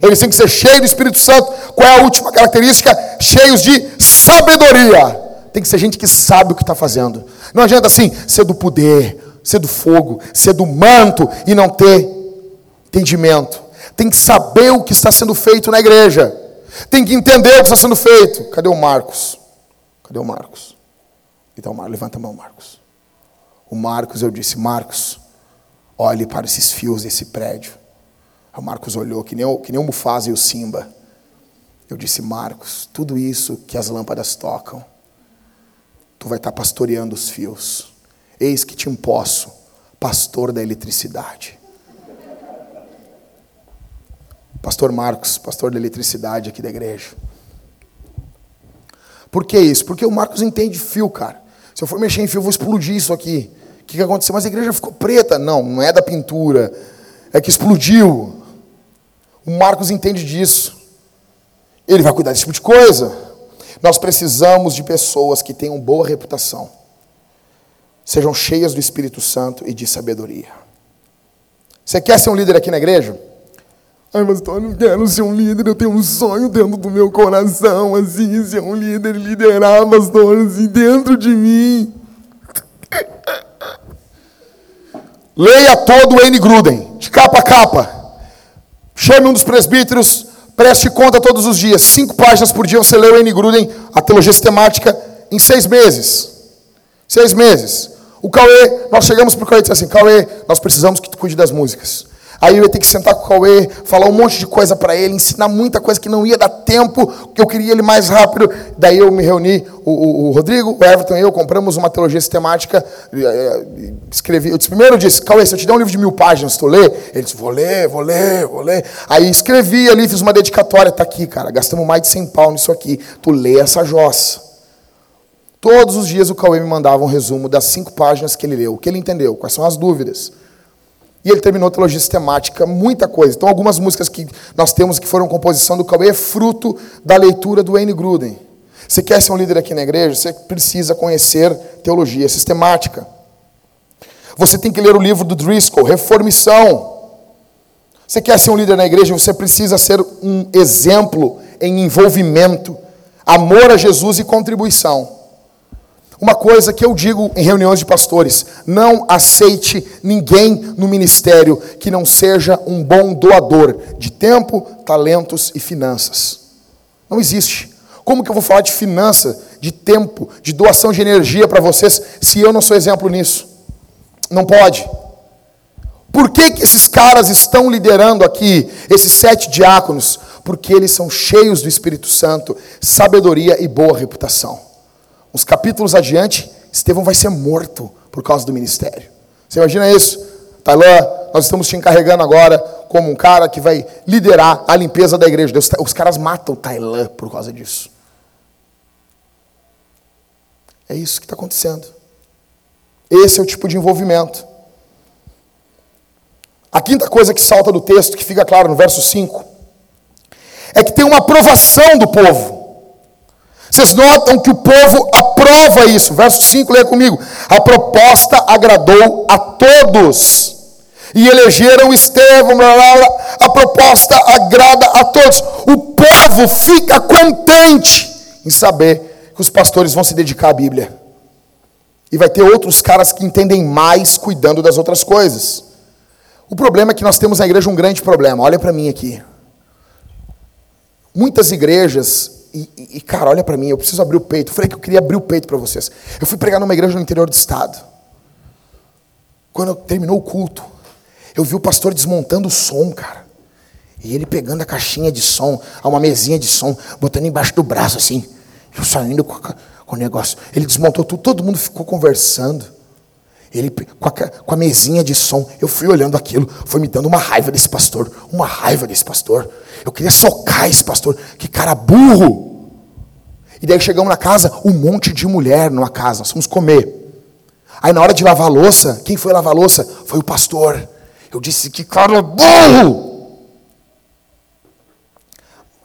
Eles têm que ser cheios do Espírito Santo. Qual é a última característica? Cheios de sabedoria. Tem que ser gente que sabe o que está fazendo. Não adianta assim, ser do poder, ser do fogo, ser do manto e não ter entendimento. Tem que saber o que está sendo feito na igreja. Tem que entender o que está sendo feito. Cadê o Marcos? Cadê o Marcos? Então, levanta a mão, Marcos. O Marcos, eu disse, Marcos, olhe para esses fios desse prédio. O Marcos olhou, que nem, o, que nem o Mufasa e o Simba. Eu disse, Marcos, tudo isso que as lâmpadas tocam, tu vai estar pastoreando os fios. Eis que te imposto, pastor da eletricidade. Pastor Marcos, pastor da eletricidade aqui da igreja. Por que isso? Porque o Marcos entende fio, cara. Se eu for mexer em fio, eu vou explodir isso aqui. O que, que aconteceu? Mas a igreja ficou preta. Não, não é da pintura. É que explodiu. O Marcos entende disso. Ele vai cuidar desse tipo de coisa. Nós precisamos de pessoas que tenham boa reputação sejam cheias do Espírito Santo e de sabedoria. Você quer ser um líder aqui na igreja? Ai, pastor, eu quero ser um líder, eu tenho um sonho dentro do meu coração, assim, ser um líder, liderar, pastor, assim, dentro de mim. Leia todo o N. Gruden, de capa a capa. Chame um dos presbíteros, preste conta todos os dias. Cinco páginas por dia você lê o N. Gruden, a teologia sistemática, em seis meses. Seis meses. O Cauê, nós chegamos para o Cauê e disse assim: Cauê, nós precisamos que tu cuide das músicas. Aí eu ia ter que sentar com o Cauê, falar um monte de coisa para ele, ensinar muita coisa que não ia dar tempo, que eu queria ele mais rápido. Daí eu me reuni, o, o, o Rodrigo, o Everton e eu compramos uma teologia sistemática. Eh, eh, escrevi, eu disse, primeiro eu disse, Cauê, se eu te der um livro de mil páginas, tu lê? Ele disse, vou ler, vou ler, vou ler. Aí escrevi ali, fiz uma dedicatória, tá aqui, cara, gastamos mais de 100 pau nisso aqui. Tu lê essa jossa. Todos os dias o Cauê me mandava um resumo das cinco páginas que ele leu, o que ele entendeu, quais são as dúvidas. E ele terminou teologia sistemática, muita coisa. Então, algumas músicas que nós temos que foram composição do Cauê é fruto da leitura do Wayne Gruden. Você quer ser um líder aqui na igreja? Você precisa conhecer teologia sistemática. Você tem que ler o livro do Driscoll, Reformição. Você quer ser um líder na igreja? Você precisa ser um exemplo em envolvimento, amor a Jesus e contribuição. Uma coisa que eu digo em reuniões de pastores: não aceite ninguém no ministério que não seja um bom doador de tempo, talentos e finanças. Não existe. Como que eu vou falar de finança, de tempo, de doação de energia para vocês se eu não sou exemplo nisso? Não pode. Por que, que esses caras estão liderando aqui, esses sete diáconos? Porque eles são cheios do Espírito Santo, sabedoria e boa reputação. Uns capítulos adiante, Estevão vai ser morto por causa do ministério. Você imagina isso? Tailã, nós estamos te encarregando agora como um cara que vai liderar a limpeza da igreja. Os caras matam Tailã por causa disso. É isso que está acontecendo. Esse é o tipo de envolvimento. A quinta coisa que salta do texto, que fica claro no verso 5, é que tem uma aprovação do povo. Vocês notam que o povo aprova isso. Verso 5, leia comigo. A proposta agradou a todos. E elegeram Estevão, blá, blá, blá. a proposta agrada a todos. O povo fica contente em saber que os pastores vão se dedicar à Bíblia. E vai ter outros caras que entendem mais cuidando das outras coisas. O problema é que nós temos na igreja um grande problema. Olha para mim aqui. Muitas igrejas, e, e cara, olha para mim, eu preciso abrir o peito. Eu falei que eu queria abrir o peito para vocês. Eu fui pregar numa igreja no interior do estado. Quando terminou o culto, eu vi o pastor desmontando o som, cara. E ele pegando a caixinha de som, uma mesinha de som, botando embaixo do braço assim. Saindo com, com o negócio. Ele desmontou tudo, todo mundo ficou conversando. Ele com a, com a mesinha de som, eu fui olhando aquilo, foi me dando uma raiva desse pastor, uma raiva desse pastor. Eu queria socar esse pastor, que cara burro. E daí chegamos na casa, um monte de mulher numa casa, nós fomos comer. Aí na hora de lavar louça, quem foi lavar louça? Foi o pastor. Eu disse que cara burro.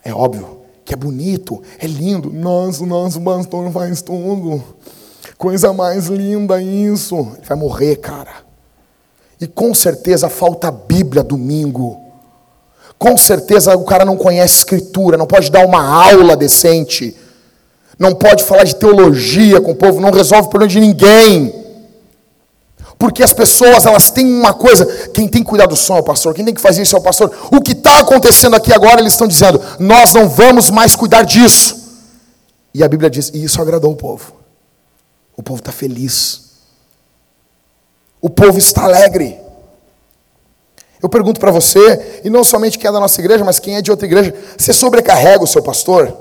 É óbvio que é bonito, é lindo. Nossa, nosso pastor faz tudo. Coisa mais linda isso. Ele vai morrer, cara. E com certeza falta Bíblia domingo. Com certeza o cara não conhece escritura, não pode dar uma aula decente. Não pode falar de teologia com o povo, não resolve o problema de ninguém. Porque as pessoas, elas têm uma coisa, quem tem que cuidar do som é o pastor, quem tem que fazer isso é o pastor. O que está acontecendo aqui agora, eles estão dizendo, nós não vamos mais cuidar disso. E a Bíblia diz, e isso agradou o povo. O povo está feliz. O povo está alegre. Eu pergunto para você, e não somente quem é da nossa igreja, mas quem é de outra igreja, você sobrecarrega o seu pastor?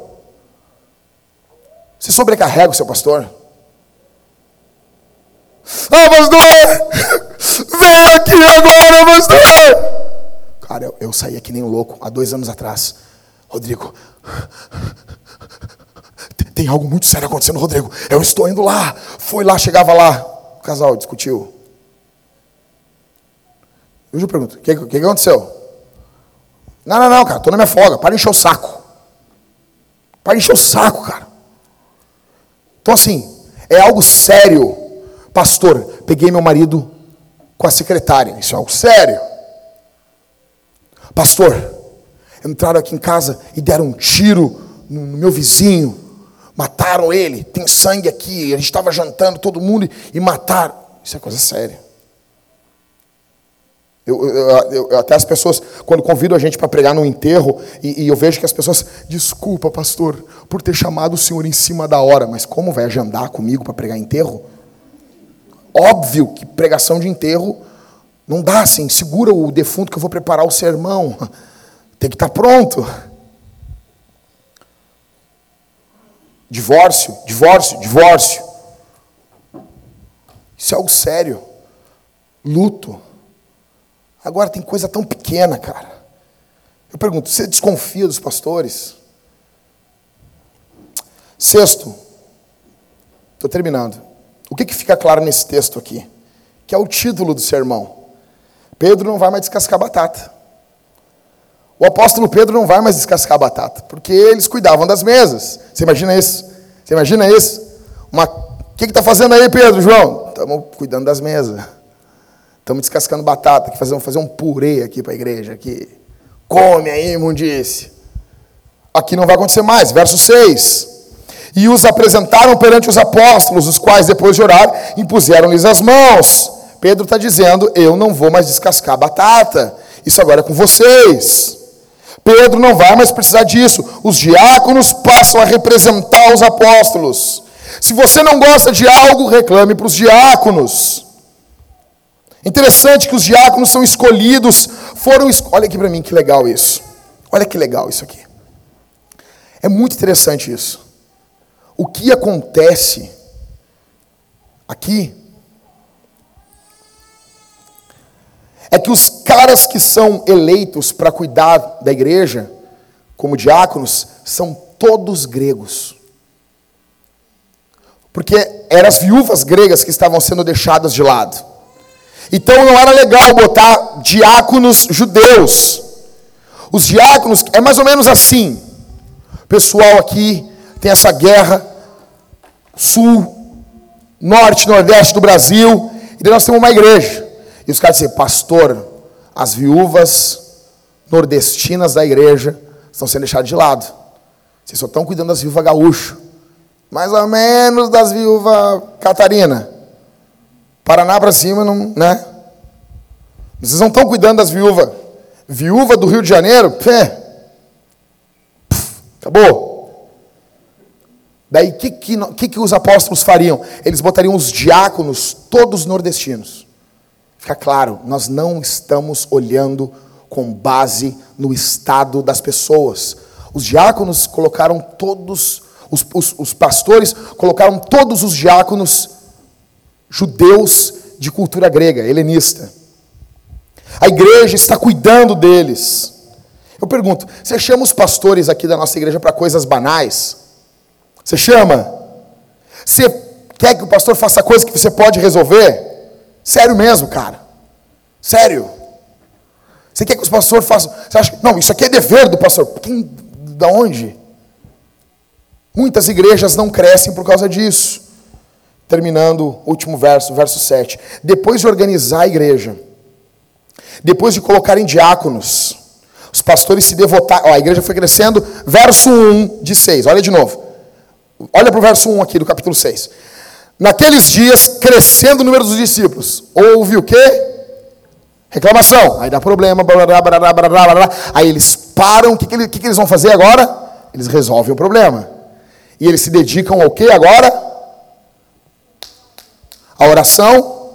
Você sobrecarrega o seu pastor? Ah, pastor! *laughs* Vem aqui agora, pastor! Cara, eu, eu saí aqui nem um louco há dois anos atrás. Rodrigo, tem algo muito sério acontecendo, Rodrigo. Eu estou indo lá. Foi lá, chegava lá. O casal discutiu. Eu pergunto: o que, que, que aconteceu? Não, não, não, cara, estou na minha folga. Para de encher o saco. Para de encher o saco, cara. Então, assim, é algo sério. Pastor, peguei meu marido com a secretária. Isso é algo sério. Pastor, entraram aqui em casa e deram um tiro no meu vizinho. Mataram ele, tem sangue aqui. A gente estava jantando, todo mundo, e mataram. Isso é coisa séria. Eu, eu, eu, até as pessoas, quando convidam a gente para pregar no enterro, e, e, eu vejo que as pessoas, desculpa, pastor, por ter chamado o senhor em cima da hora, mas como vai agendar comigo para pregar enterro? Óbvio que pregação de enterro não dá assim, segura o defunto que eu vou preparar o sermão, *laughs* tem que estar tá pronto. Divórcio, divórcio, divórcio. Isso é algo sério. Luto. Agora tem coisa tão pequena, cara. Eu pergunto, você desconfia dos pastores? Sexto, estou terminando. O que, que fica claro nesse texto aqui? Que é o título do sermão. Pedro não vai mais descascar batata. O apóstolo Pedro não vai mais descascar batata, porque eles cuidavam das mesas. Você imagina isso? Você imagina isso? Uma... O que está fazendo aí, Pedro, João? Estamos cuidando das mesas. Estamos descascando batata, que fazemos fazer um purê aqui para a igreja. Aqui. Come aí, imundice. Aqui não vai acontecer mais. Verso 6. E os apresentaram perante os apóstolos, os quais, depois de orar, impuseram-lhes as mãos. Pedro está dizendo: Eu não vou mais descascar batata. Isso agora é com vocês. Pedro não vai mais precisar disso. Os diáconos passam a representar os apóstolos. Se você não gosta de algo, reclame para os diáconos. Interessante que os diáconos são escolhidos, foram Olha aqui para mim que legal isso. Olha que legal isso aqui. É muito interessante isso. O que acontece aqui é que os caras que são eleitos para cuidar da igreja, como diáconos, são todos gregos. Porque eram as viúvas gregas que estavam sendo deixadas de lado. Então não era legal botar diáconos judeus. Os diáconos é mais ou menos assim. O pessoal aqui tem essa guerra sul, norte, nordeste do Brasil, e nós temos uma igreja. E os caras dizem, pastor, as viúvas nordestinas da igreja estão sendo deixadas de lado. Vocês só estão cuidando das viúvas gaúcho. Mais ou menos das viúvas Catarina. Paraná para cima, não, né? Vocês não estão cuidando das viúvas. Viúva do Rio de Janeiro, pé. Acabou. Daí o que, que, que, que os apóstolos fariam? Eles botariam os diáconos todos nordestinos. Fica claro, nós não estamos olhando com base no estado das pessoas. Os diáconos colocaram todos, os, os, os pastores colocaram todos os diáconos judeus de cultura grega, helenista. A igreja está cuidando deles. Eu pergunto, você chama os pastores aqui da nossa igreja para coisas banais? Você chama? Você quer que o pastor faça coisas que você pode resolver? Sério mesmo, cara. Sério. Você quer que os pastores façam. Você acha. Não, isso aqui é dever do pastor. Quem, da onde? Muitas igrejas não crescem por causa disso. Terminando o último verso, verso 7. Depois de organizar a igreja, depois de colocarem diáconos, os pastores se devotaram. a igreja foi crescendo. Verso 1 de 6. Olha de novo. Olha para o verso 1 aqui do capítulo 6. Naqueles dias, crescendo o número dos discípulos, houve o quê? Reclamação. Aí dá problema. Blá, blá, blá. Aí eles param. O que, que, que eles vão fazer agora? Eles resolvem o problema. E eles se dedicam ao que agora? A oração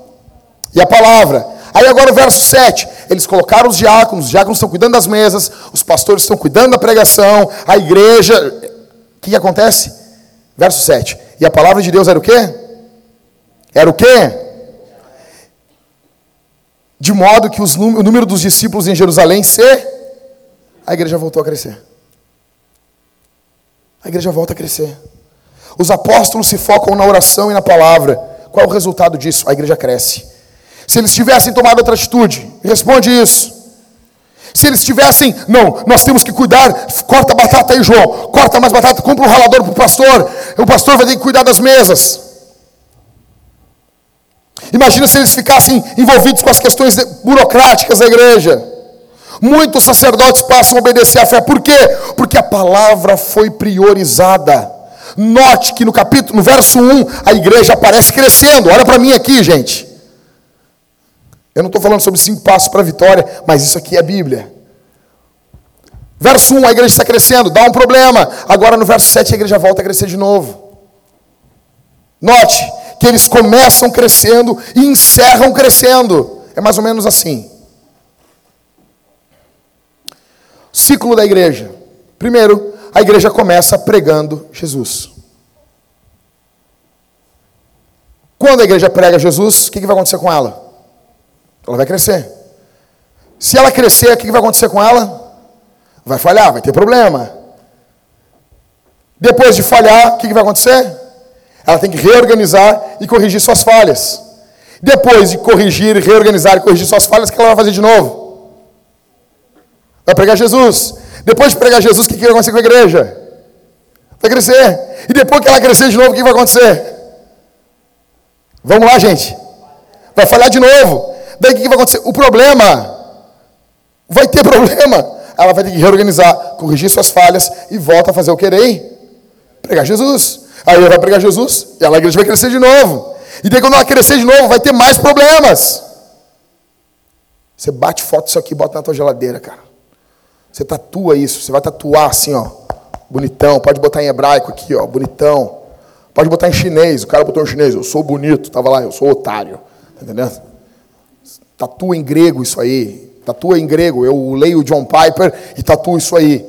e a palavra. Aí agora o verso 7. Eles colocaram os diáconos, os diáconos estão cuidando das mesas, os pastores estão cuidando da pregação, a igreja. O que, que acontece? Verso 7. E a palavra de Deus era o quê? Era o quê? De modo que o número dos discípulos em Jerusalém se. A igreja voltou a crescer. A igreja volta a crescer. Os apóstolos se focam na oração e na palavra. Qual é o resultado disso? A igreja cresce. Se eles tivessem tomado outra atitude, responde isso. Se eles tivessem, não, nós temos que cuidar, corta a batata aí, João, corta mais batata, compra um ralador para o pastor, o pastor vai ter que cuidar das mesas. Imagina se eles ficassem envolvidos com as questões burocráticas da igreja. Muitos sacerdotes passam a obedecer à fé. Por quê? Porque a palavra foi priorizada. Note que no capítulo, no verso 1, a igreja aparece crescendo. Olha para mim aqui, gente. Eu não estou falando sobre cinco passos para a vitória, mas isso aqui é a Bíblia. Verso 1, a igreja está crescendo, dá um problema. Agora no verso 7, a igreja volta a crescer de novo. Note, que eles começam crescendo e encerram crescendo. É mais ou menos assim. Ciclo da igreja. Primeiro, a igreja começa pregando Jesus. Quando a igreja prega Jesus, o que vai acontecer com ela? Ela vai crescer. Se ela crescer, o que vai acontecer com ela? Vai falhar, vai ter problema. Depois de falhar, o que vai acontecer? Ela tem que reorganizar e corrigir suas falhas. Depois de corrigir, reorganizar e corrigir suas falhas, o que ela vai fazer de novo? Vai pregar Jesus. Depois de pregar Jesus, o que vai acontecer com a igreja? Vai crescer. E depois que ela crescer de novo, o que vai acontecer? Vamos lá, gente. Vai falhar de novo. Daí o que vai acontecer? O problema. Vai ter problema. Ela vai ter que reorganizar, corrigir suas falhas e volta a fazer o querer. Pregar Jesus. Aí ela vai pregar Jesus e a igreja vai crescer de novo. E daí quando ela crescer de novo, vai ter mais problemas. Você bate foto disso aqui e bota na tua geladeira, cara. Você tatua isso, você vai tatuar assim, ó. Bonitão, pode botar em hebraico aqui, ó, bonitão. Pode botar em chinês, o cara botou em chinês, eu sou bonito, tava lá, eu sou otário. Tá entendendo? Tatua em grego isso aí. Tatua em grego, eu leio John Piper e tatuo isso aí.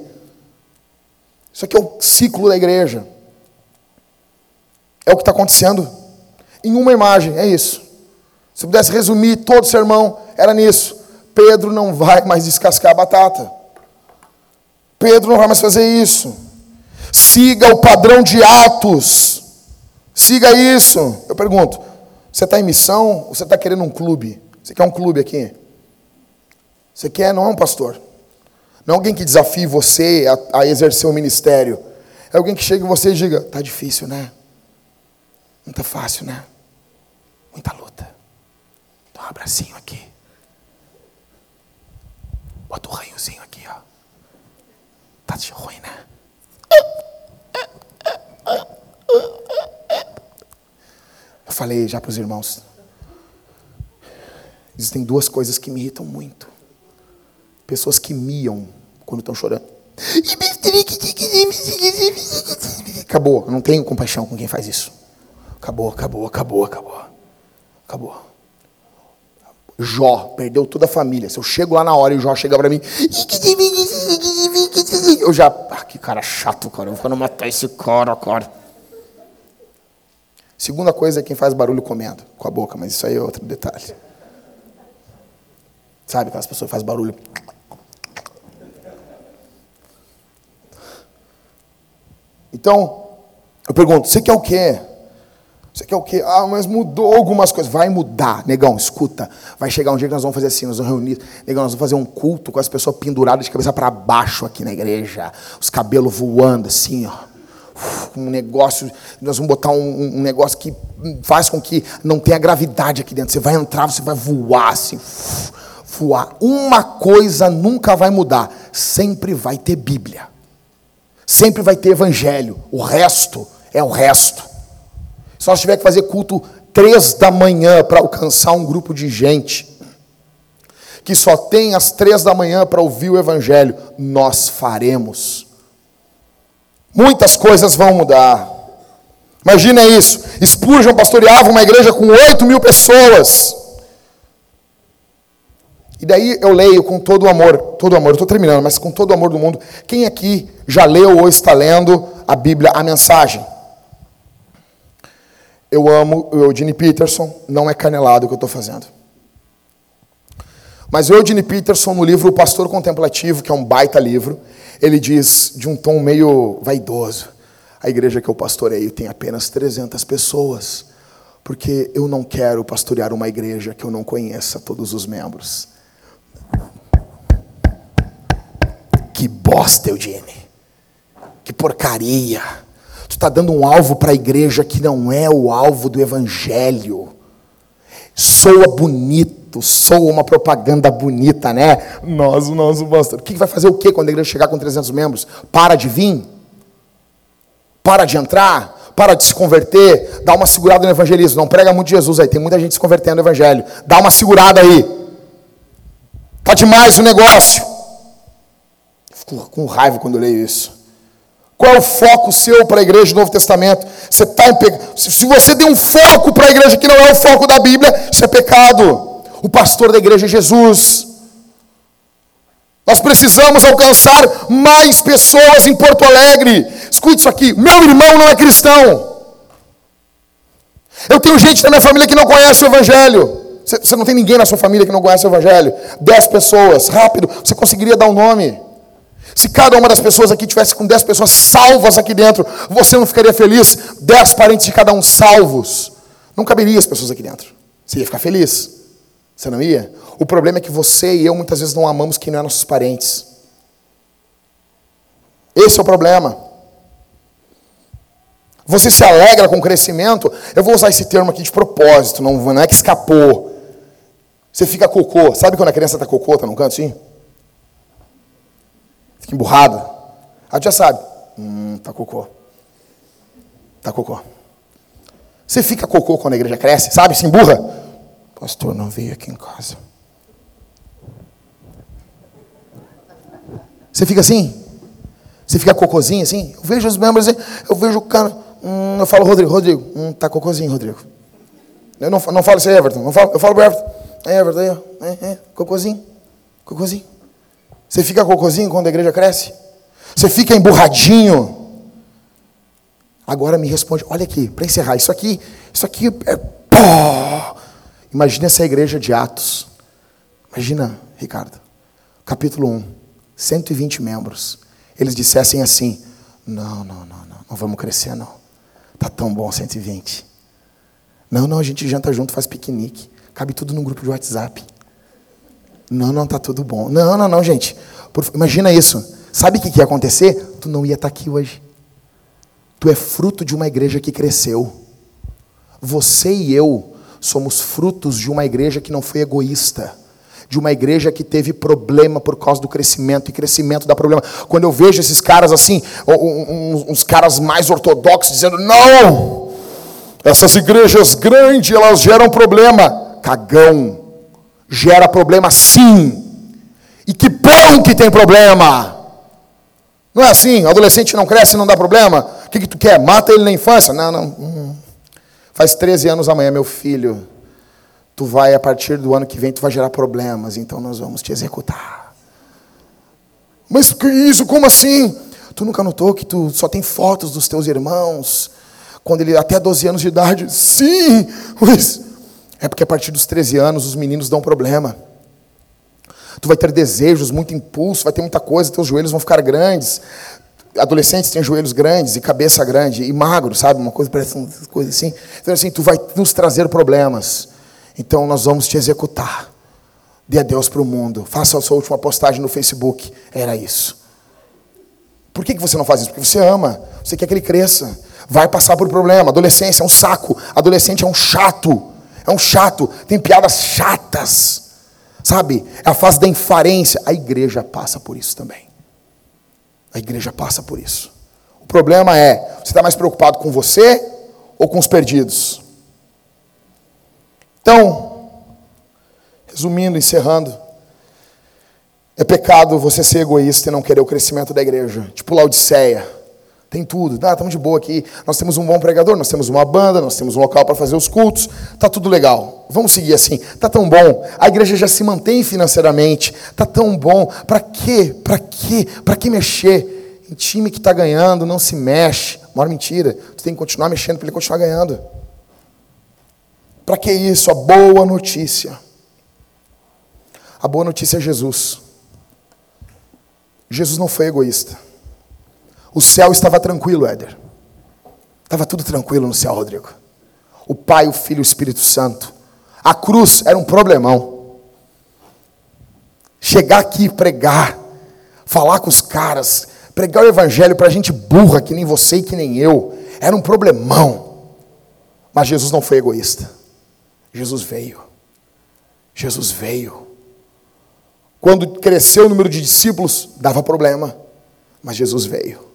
Isso aqui é o ciclo da igreja. É o que está acontecendo. Em uma imagem, é isso. Se pudesse resumir todo o sermão, era nisso. Pedro não vai mais descascar a batata. Pedro não vai mais fazer isso. Siga o padrão de Atos. Siga isso. Eu pergunto: você está em missão ou você está querendo um clube? Você quer um clube aqui? Você quer, não é um pastor. Não é alguém que desafie você a, a exercer o um ministério. É alguém que chega em você e diga: tá difícil, né? Não tá fácil, né? Muita luta. Dá um abracinho aqui. Bota o um ranhozinho aqui, ó. Tá de ruim, né? Eu falei já para os irmãos. Existem duas coisas que me irritam muito. Pessoas que miam quando estão chorando. Acabou, eu não tenho compaixão com quem faz isso. Acabou, acabou, acabou, acabou. Acabou. Jó perdeu toda a família. Se eu chego lá na hora e o Jó chega para mim, eu já, ah, que cara chato, cara. Eu vou matar esse cara, cara. Segunda coisa é quem faz barulho comendo com a boca, mas isso aí é outro detalhe. Sabe aquelas pessoas fazem barulho? Então, eu pergunto, você quer o quê? Você quer o quê? Ah, mas mudou algumas coisas. Vai mudar, negão, escuta. Vai chegar um dia que nós vamos fazer assim, nós vamos reunir. Negão, nós vamos fazer um culto com as pessoas penduradas de cabeça para baixo aqui na igreja. Os cabelos voando assim, ó um negócio, nós vamos botar um, um, negócio que faz com que não tenha gravidade aqui dentro. Você vai entrar, você vai voar assim, voar. Uma coisa nunca vai mudar, sempre vai ter Bíblia, sempre vai ter Evangelho. O resto é o resto. Se nós tiver que fazer culto três da manhã para alcançar um grupo de gente que só tem às três da manhã para ouvir o Evangelho, nós faremos muitas coisas vão mudar. Imagina isso. Spurgeon pastoreava uma igreja com 8 mil pessoas. E daí eu leio com todo o amor, todo o amor, estou terminando, mas com todo o amor do mundo. Quem aqui já leu ou está lendo a Bíblia, a mensagem? Eu amo o Eugene Peterson, não é canelado o que eu estou fazendo. Mas o Eugene Peterson, no livro O Pastor Contemplativo, que é um baita livro, ele diz de um tom meio vaidoso: a igreja que eu pastoreio tem apenas 300 pessoas, porque eu não quero pastorear uma igreja que eu não conheça todos os membros. Que bosta, Eugene. Que porcaria. Está dando um alvo para a igreja que não é o alvo do evangelho. Soa bonito, soa uma propaganda bonita, né? Nós, o nosso pastor. O que vai fazer o quê quando a igreja chegar com 300 membros? Para de vir? Para de entrar? Para de se converter? Dá uma segurada no evangelismo. Não prega muito Jesus aí, tem muita gente se convertendo no evangelho. Dá uma segurada aí. Tá demais o negócio. Fico com raiva quando eu leio isso. Qual é o foco seu para a igreja do Novo Testamento? Você tá em pe... Se você der um foco para a igreja que não é o foco da Bíblia, isso é pecado o pastor da igreja é Jesus. Nós precisamos alcançar mais pessoas em Porto Alegre. Escute isso aqui: meu irmão não é cristão. Eu tenho gente na minha família que não conhece o Evangelho. Você não tem ninguém na sua família que não conhece o Evangelho? Dez pessoas, rápido, você conseguiria dar um nome. Se cada uma das pessoas aqui tivesse com dez pessoas salvas aqui dentro, você não ficaria feliz? Dez parentes de cada um salvos. Não caberia as pessoas aqui dentro. Você ia ficar feliz. Você não ia? O problema é que você e eu muitas vezes não amamos quem não é nossos parentes. Esse é o problema. Você se alegra com o crescimento. Eu vou usar esse termo aqui de propósito, não, não é que escapou. Você fica cocô. Sabe quando a criança está cocô, está num canto assim? Fica emburrado. A já sabe. Hum, tá cocô. Tá cocô. Você fica cocô quando a igreja cresce, sabe? Se emburra pastor não veio aqui em casa. Você fica assim? Você fica cocôzinho assim? Eu vejo os membros, eu vejo o cara. Hum, eu falo, Rodrigo, Rodrigo, hum, tá cocôzinho, Rodrigo. Eu não, não falo isso aí, Everton. Não falo, eu falo pro Everton. É, Everton, aí, é, é, cocôzinho, cocôzinho. Você fica cocôzinho quando a igreja cresce? Você fica emburradinho? Agora me responde, olha aqui, para encerrar, isso aqui, isso aqui é. Pô, Imagina essa igreja de Atos. Imagina, Ricardo. Capítulo 1. 120 membros. Eles dissessem assim: Não, não, não, não. Não vamos crescer, não. Tá tão bom 120. Não, não, a gente janta junto, faz piquenique. Cabe tudo num grupo de WhatsApp. Não, não, tá tudo bom. Não, não, não, gente. Imagina isso. Sabe o que, que ia acontecer? Tu não ia estar tá aqui hoje. Tu é fruto de uma igreja que cresceu. Você e eu somos frutos de uma igreja que não foi egoísta de uma igreja que teve problema por causa do crescimento, e crescimento dá problema. Quando eu vejo esses caras assim, uns caras mais ortodoxos, dizendo: não, essas igrejas grandes, elas geram problema. Cagão, gera problema sim. E que bom que tem problema. Não é assim? Adolescente não cresce não dá problema? O que, que tu quer? Mata ele na infância? Não, não. Hum. Faz 13 anos amanhã, meu filho tu vai, a partir do ano que vem, tu vai gerar problemas, então nós vamos te executar. Mas que isso? Como assim? Tu nunca notou que tu só tem fotos dos teus irmãos, quando ele até 12 anos de idade? Sim, *laughs* mas é porque a partir dos 13 anos os meninos dão problema. Tu vai ter desejos, muito impulso, vai ter muita coisa, teus joelhos vão ficar grandes. Adolescentes têm joelhos grandes e cabeça grande e magro, sabe? Uma coisa parece uma coisa assim. Então assim, tu vai nos trazer problemas. Então nós vamos te executar. Dê adeus para o mundo. Faça a sua última postagem no Facebook. Era isso. Por que você não faz isso? Porque você ama. Você quer que ele cresça. Vai passar por problema. Adolescência é um saco. Adolescente é um chato. É um chato. Tem piadas chatas. Sabe? É a fase da infarência. A igreja passa por isso também. A igreja passa por isso. O problema é: você está mais preocupado com você ou com os perdidos? Então, resumindo, encerrando, é pecado você ser egoísta e não querer o crescimento da igreja. Tipo Laodiceia. Tem tudo. Ah, estamos de boa aqui. Nós temos um bom pregador, nós temos uma banda, nós temos um local para fazer os cultos. Tá tudo legal. Vamos seguir assim. Tá tão bom. A igreja já se mantém financeiramente. Tá tão bom. Para quê? Para quê? Para que mexer? Em time que está ganhando, não se mexe. Mora mentira. Tu tem que continuar mexendo para ele continuar ganhando. Para que isso? A boa notícia. A boa notícia é Jesus. Jesus não foi egoísta. O céu estava tranquilo, Éder. Estava tudo tranquilo no céu, Rodrigo. O Pai, o Filho e o Espírito Santo. A cruz era um problemão. Chegar aqui e pregar, falar com os caras, pregar o evangelho para gente burra, que nem você e que nem eu, era um problemão. Mas Jesus não foi egoísta. Jesus veio. Jesus veio. Quando cresceu o número de discípulos, dava problema, mas Jesus veio.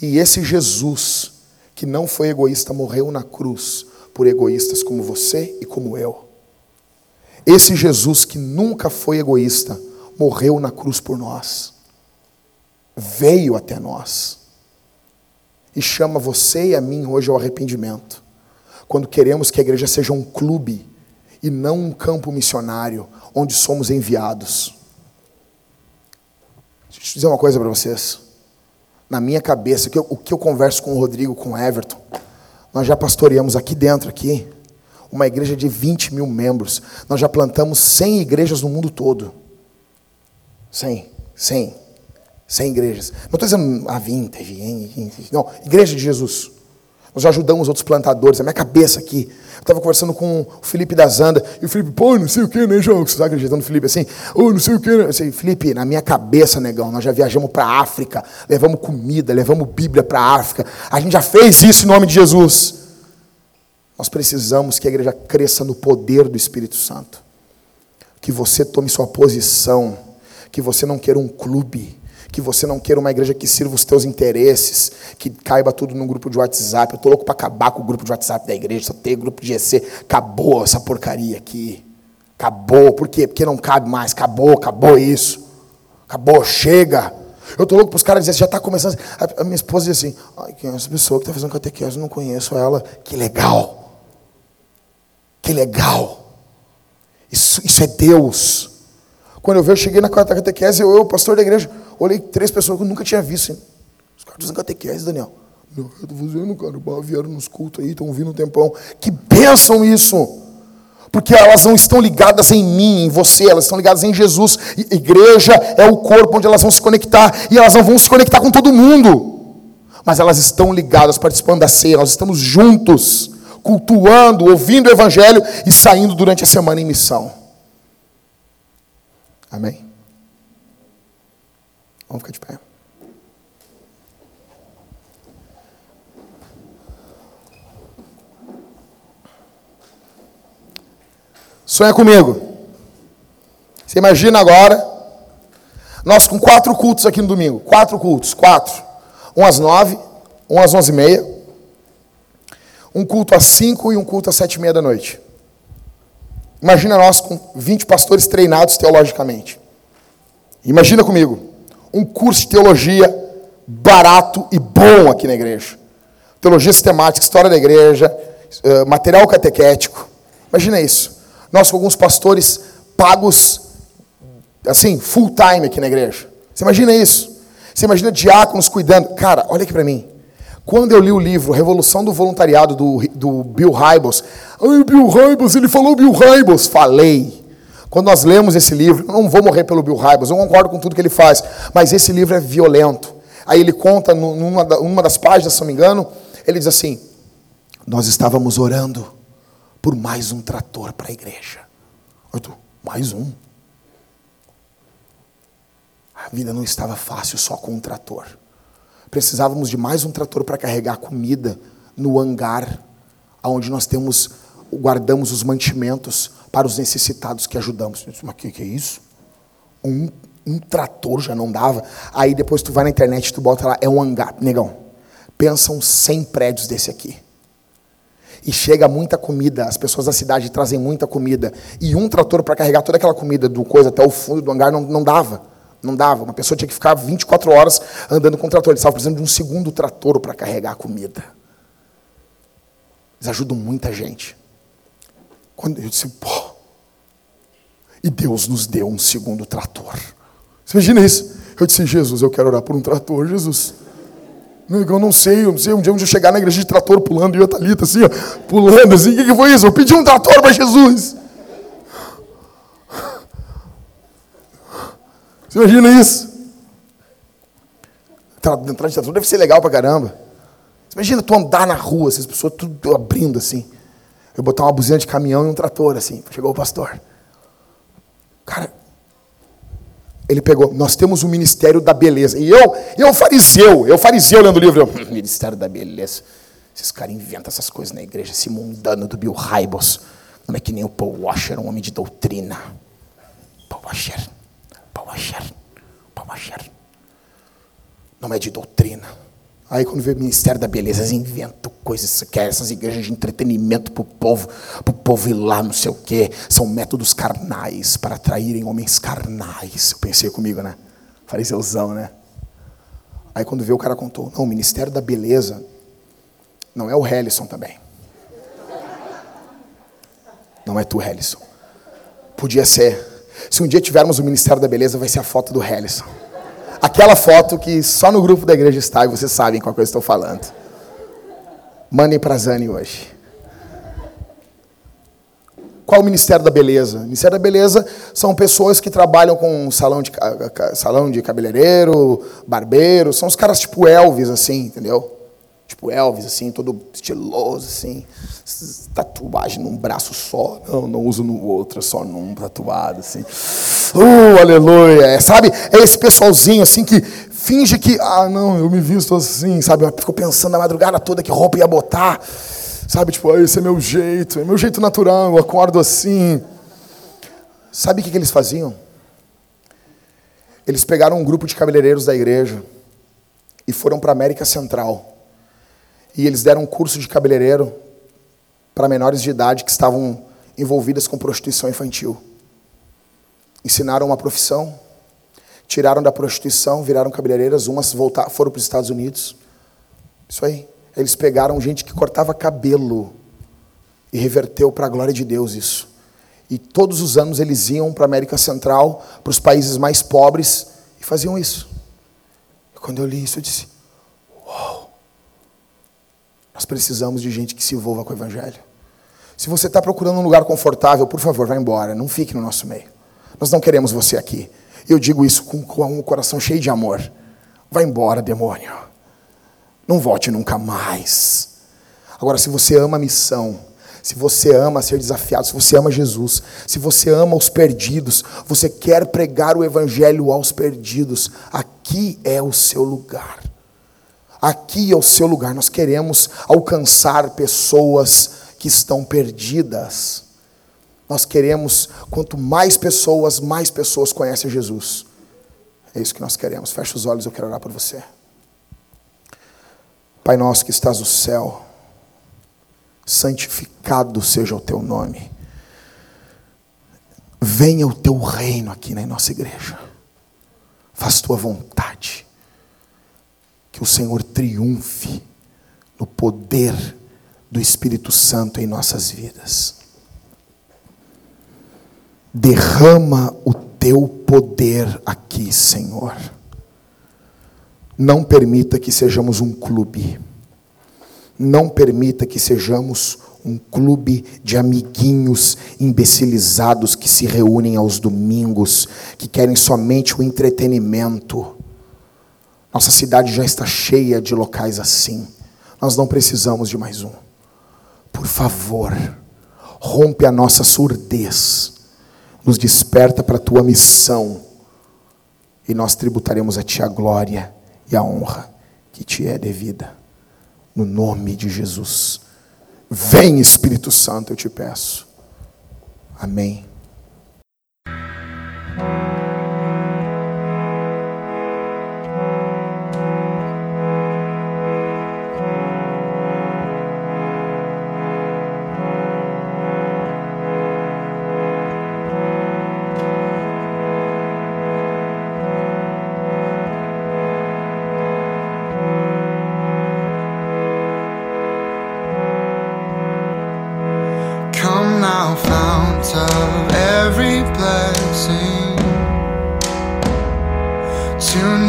E esse Jesus, que não foi egoísta, morreu na cruz por egoístas como você e como eu. Esse Jesus que nunca foi egoísta, morreu na cruz por nós. Veio até nós. E chama você e a mim hoje ao arrependimento quando queremos que a igreja seja um clube e não um campo missionário onde somos enviados. Deixa eu dizer uma coisa para vocês. Na minha cabeça, o que eu converso com o Rodrigo, com o Everton, nós já pastoreamos aqui dentro, aqui, uma igreja de 20 mil membros. Nós já plantamos 100 igrejas no mundo todo. 100, 100, 100 igrejas. Não estou dizendo a 20, 20, 20, não, igreja de Jesus. Nós ajudamos outros plantadores. A minha cabeça aqui. Eu estava conversando com o Felipe da Zanda. E o Felipe, pô, não sei o que, né, João? Você está acreditando no Felipe assim? Ô, oh, não sei o que, né? Eu sei, Felipe, na minha cabeça, negão, nós já viajamos para a África. Levamos comida, levamos Bíblia para a África. A gente já fez isso em nome de Jesus. Nós precisamos que a igreja cresça no poder do Espírito Santo. Que você tome sua posição. Que você não queira um clube que você não queira uma igreja que sirva os teus interesses, que caiba tudo num grupo de WhatsApp. Eu tô louco para acabar com o grupo de WhatsApp da igreja, só tem grupo de GC. Acabou essa porcaria aqui. Acabou. Por quê? Porque não cabe mais. Acabou, acabou isso. Acabou, chega. Eu tô louco para os caras dizerem, já está começando. A minha esposa diz assim: Ai, quem é essa pessoa que está fazendo catequese? Eu não conheço ela. Que legal. Que legal. Isso, isso é Deus. Quando eu eu cheguei na catequese, eu, eu, pastor da igreja, olhei três pessoas que eu nunca tinha visto. Hein? Os caras usam catequese, Daniel. Não, eu estou fazendo, cara, vieram nos cultos aí, estão vindo um tempão. Que bênção isso! Porque elas não estão ligadas em mim, em você, elas estão ligadas em Jesus. Igreja é o corpo onde elas vão se conectar, e elas não vão se conectar com todo mundo. mas elas estão ligadas, participando da ceia, nós estamos juntos, cultuando, ouvindo o Evangelho e saindo durante a semana em missão. Amém? Vamos ficar de pé. Sonha comigo. Você imagina agora, nós com quatro cultos aqui no domingo. Quatro cultos, quatro. Um às nove, um às onze e meia. Um culto às cinco e um culto às sete e meia da noite. Imagina nós com 20 pastores treinados teologicamente. Imagina comigo, um curso de teologia barato e bom aqui na igreja. Teologia sistemática, história da igreja, eh, material catequético. Imagina isso. Nós com alguns pastores pagos, assim, full time aqui na igreja. Você imagina isso? Você imagina diáconos cuidando. Cara, olha aqui para mim. Quando eu li o livro Revolução do Voluntariado do, do Bill Hybels, ai, Bill Hybels, ele falou Bill Hybels. Falei. Quando nós lemos esse livro, eu não vou morrer pelo Bill Hybels, eu concordo com tudo que ele faz, mas esse livro é violento. Aí ele conta, numa, numa das páginas, se não me engano, ele diz assim: Nós estávamos orando por mais um trator para a igreja. Eu tô, mais um? A vida não estava fácil só com um trator. Precisávamos de mais um trator para carregar comida no hangar, onde nós temos, guardamos os mantimentos para os necessitados que ajudamos. Disse, Mas o que, que é isso? Um, um trator já não dava. Aí depois tu vai na internet, tu bota lá, é um hangar. Negão, pensam 100 prédios desse aqui e chega muita comida, as pessoas da cidade trazem muita comida, e um trator para carregar toda aquela comida do coisa até o fundo do hangar não, não dava. Não dava. Uma pessoa tinha que ficar 24 horas andando com o trator. Eles estavam precisando de um segundo trator para carregar a comida. Eles ajudam muita gente. Quando eu disse, pô, e Deus nos deu um segundo trator. Você imagina isso? Eu disse, Jesus, eu quero orar por um trator, Jesus. Eu não sei, eu não sei. Um dia eu chegar na igreja de trator pulando, e eu Thalita assim, ó, pulando assim. O que, que foi isso? Eu pedi um trator para Jesus. Você imagina isso? Entrar de trator deve ser legal pra caramba. Você imagina tu andar na rua, essas pessoas tudo abrindo assim. Eu botar uma buzina de caminhão e um trator assim. Chegou o pastor. Cara, ele pegou, nós temos o ministério da beleza. E eu, eu fariseu, eu fariseu lendo o livro. Eu, hum, ministério da beleza. Esses caras inventam essas coisas na igreja, esse mundano do Bill Hybels. Não é que nem o Paul Washer, um homem de doutrina. Paul Washer, Paul Washer, Paul Washer. Não é de doutrina. Aí quando vê o Ministério da Beleza, eles inventam coisas, quer essas igrejas de entretenimento para o povo, para o povo ir lá, não sei o quê. São métodos carnais para atraírem homens carnais. Eu pensei comigo, né? Fariseuzão, né? Aí quando vê o cara contou, não, o Ministério da Beleza não é o Hellison também. Não é tu, Hellison. Podia ser. Se um dia tivermos o Ministério da Beleza, vai ser a foto do Hellison. Aquela foto que só no grupo da igreja está e vocês sabem qual coisa eu estou falando. Mandem para Zane hoje. Qual o Ministério da Beleza? O Ministério da Beleza são pessoas que trabalham com salão de, salão de cabeleireiro, barbeiro, são os caras tipo Elvis, assim, entendeu? Tipo Elvis, assim, todo estiloso, assim, tatuagem num braço só, não, não uso no outro, só num tatuado, assim. Uh, aleluia! É, sabe, é esse pessoalzinho, assim, que finge que, ah, não, eu me visto assim, sabe? Ficou pensando a madrugada toda que roupa ia botar, sabe? Tipo, ah, esse é meu jeito, é meu jeito natural, eu acordo assim. Sabe o que, que eles faziam? Eles pegaram um grupo de cabeleireiros da igreja e foram para a América Central e eles deram um curso de cabeleireiro para menores de idade que estavam envolvidas com prostituição infantil. Ensinaram uma profissão, tiraram da prostituição, viraram cabeleireiras, umas voltaram, foram para os Estados Unidos. Isso aí. Eles pegaram gente que cortava cabelo e reverteu para a glória de Deus isso. E todos os anos eles iam para a América Central, para os países mais pobres, e faziam isso. E quando eu li isso, eu disse: Uau! Nós precisamos de gente que se envolva com o Evangelho. Se você está procurando um lugar confortável, por favor, vá embora. Não fique no nosso meio. Nós não queremos você aqui. Eu digo isso com, um coração cheio de amor. Vá embora, demônio. Não volte nunca mais. Agora, se você ama a missão, se você ama ser desafiado, se você ama Jesus, se você ama os perdidos, você quer pregar o evangelho aos perdidos, aqui é o seu lugar. Aqui é o seu lugar. Nós queremos alcançar pessoas que estão perdidas. Nós queremos, quanto mais pessoas, mais pessoas conhecem Jesus. É isso que nós queremos. Fecha os olhos, eu quero orar por você. Pai nosso que estás no céu, santificado seja o teu nome. Venha o teu reino aqui na nossa igreja. Faz tua vontade. Que o Senhor triunfe no poder do Espírito Santo em nossas vidas. Derrama o teu poder aqui, Senhor. Não permita que sejamos um clube. Não permita que sejamos um clube de amiguinhos imbecilizados que se reúnem aos domingos, que querem somente o entretenimento. Nossa cidade já está cheia de locais assim. Nós não precisamos de mais um. Por favor, rompe a nossa surdez, nos desperta para a tua missão, e nós tributaremos a ti a glória e a honra que te é devida. No nome de Jesus. Vem, Espírito Santo, eu te peço. Amém.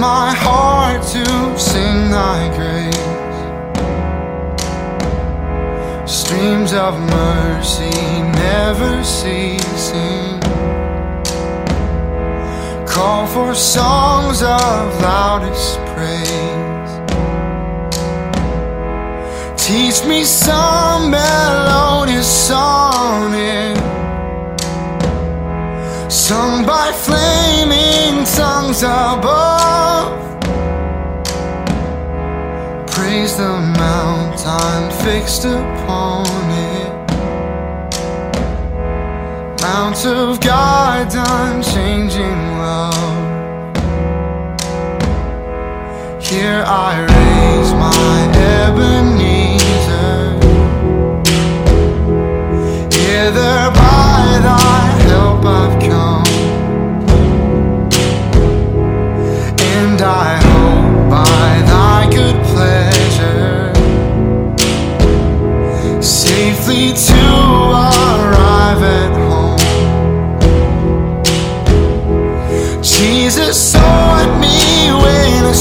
My heart to sing thy grace. Streams of mercy never ceasing. Call for songs of loudest praise. Teach me some melodious sonnet Sung by flaming tongues above. Praise the mountain fixed upon it. Mount of God, unchanging love. Here I raise my Ebenezer. Hither by thy help I've safely to arrive at home. Jesus sought me when a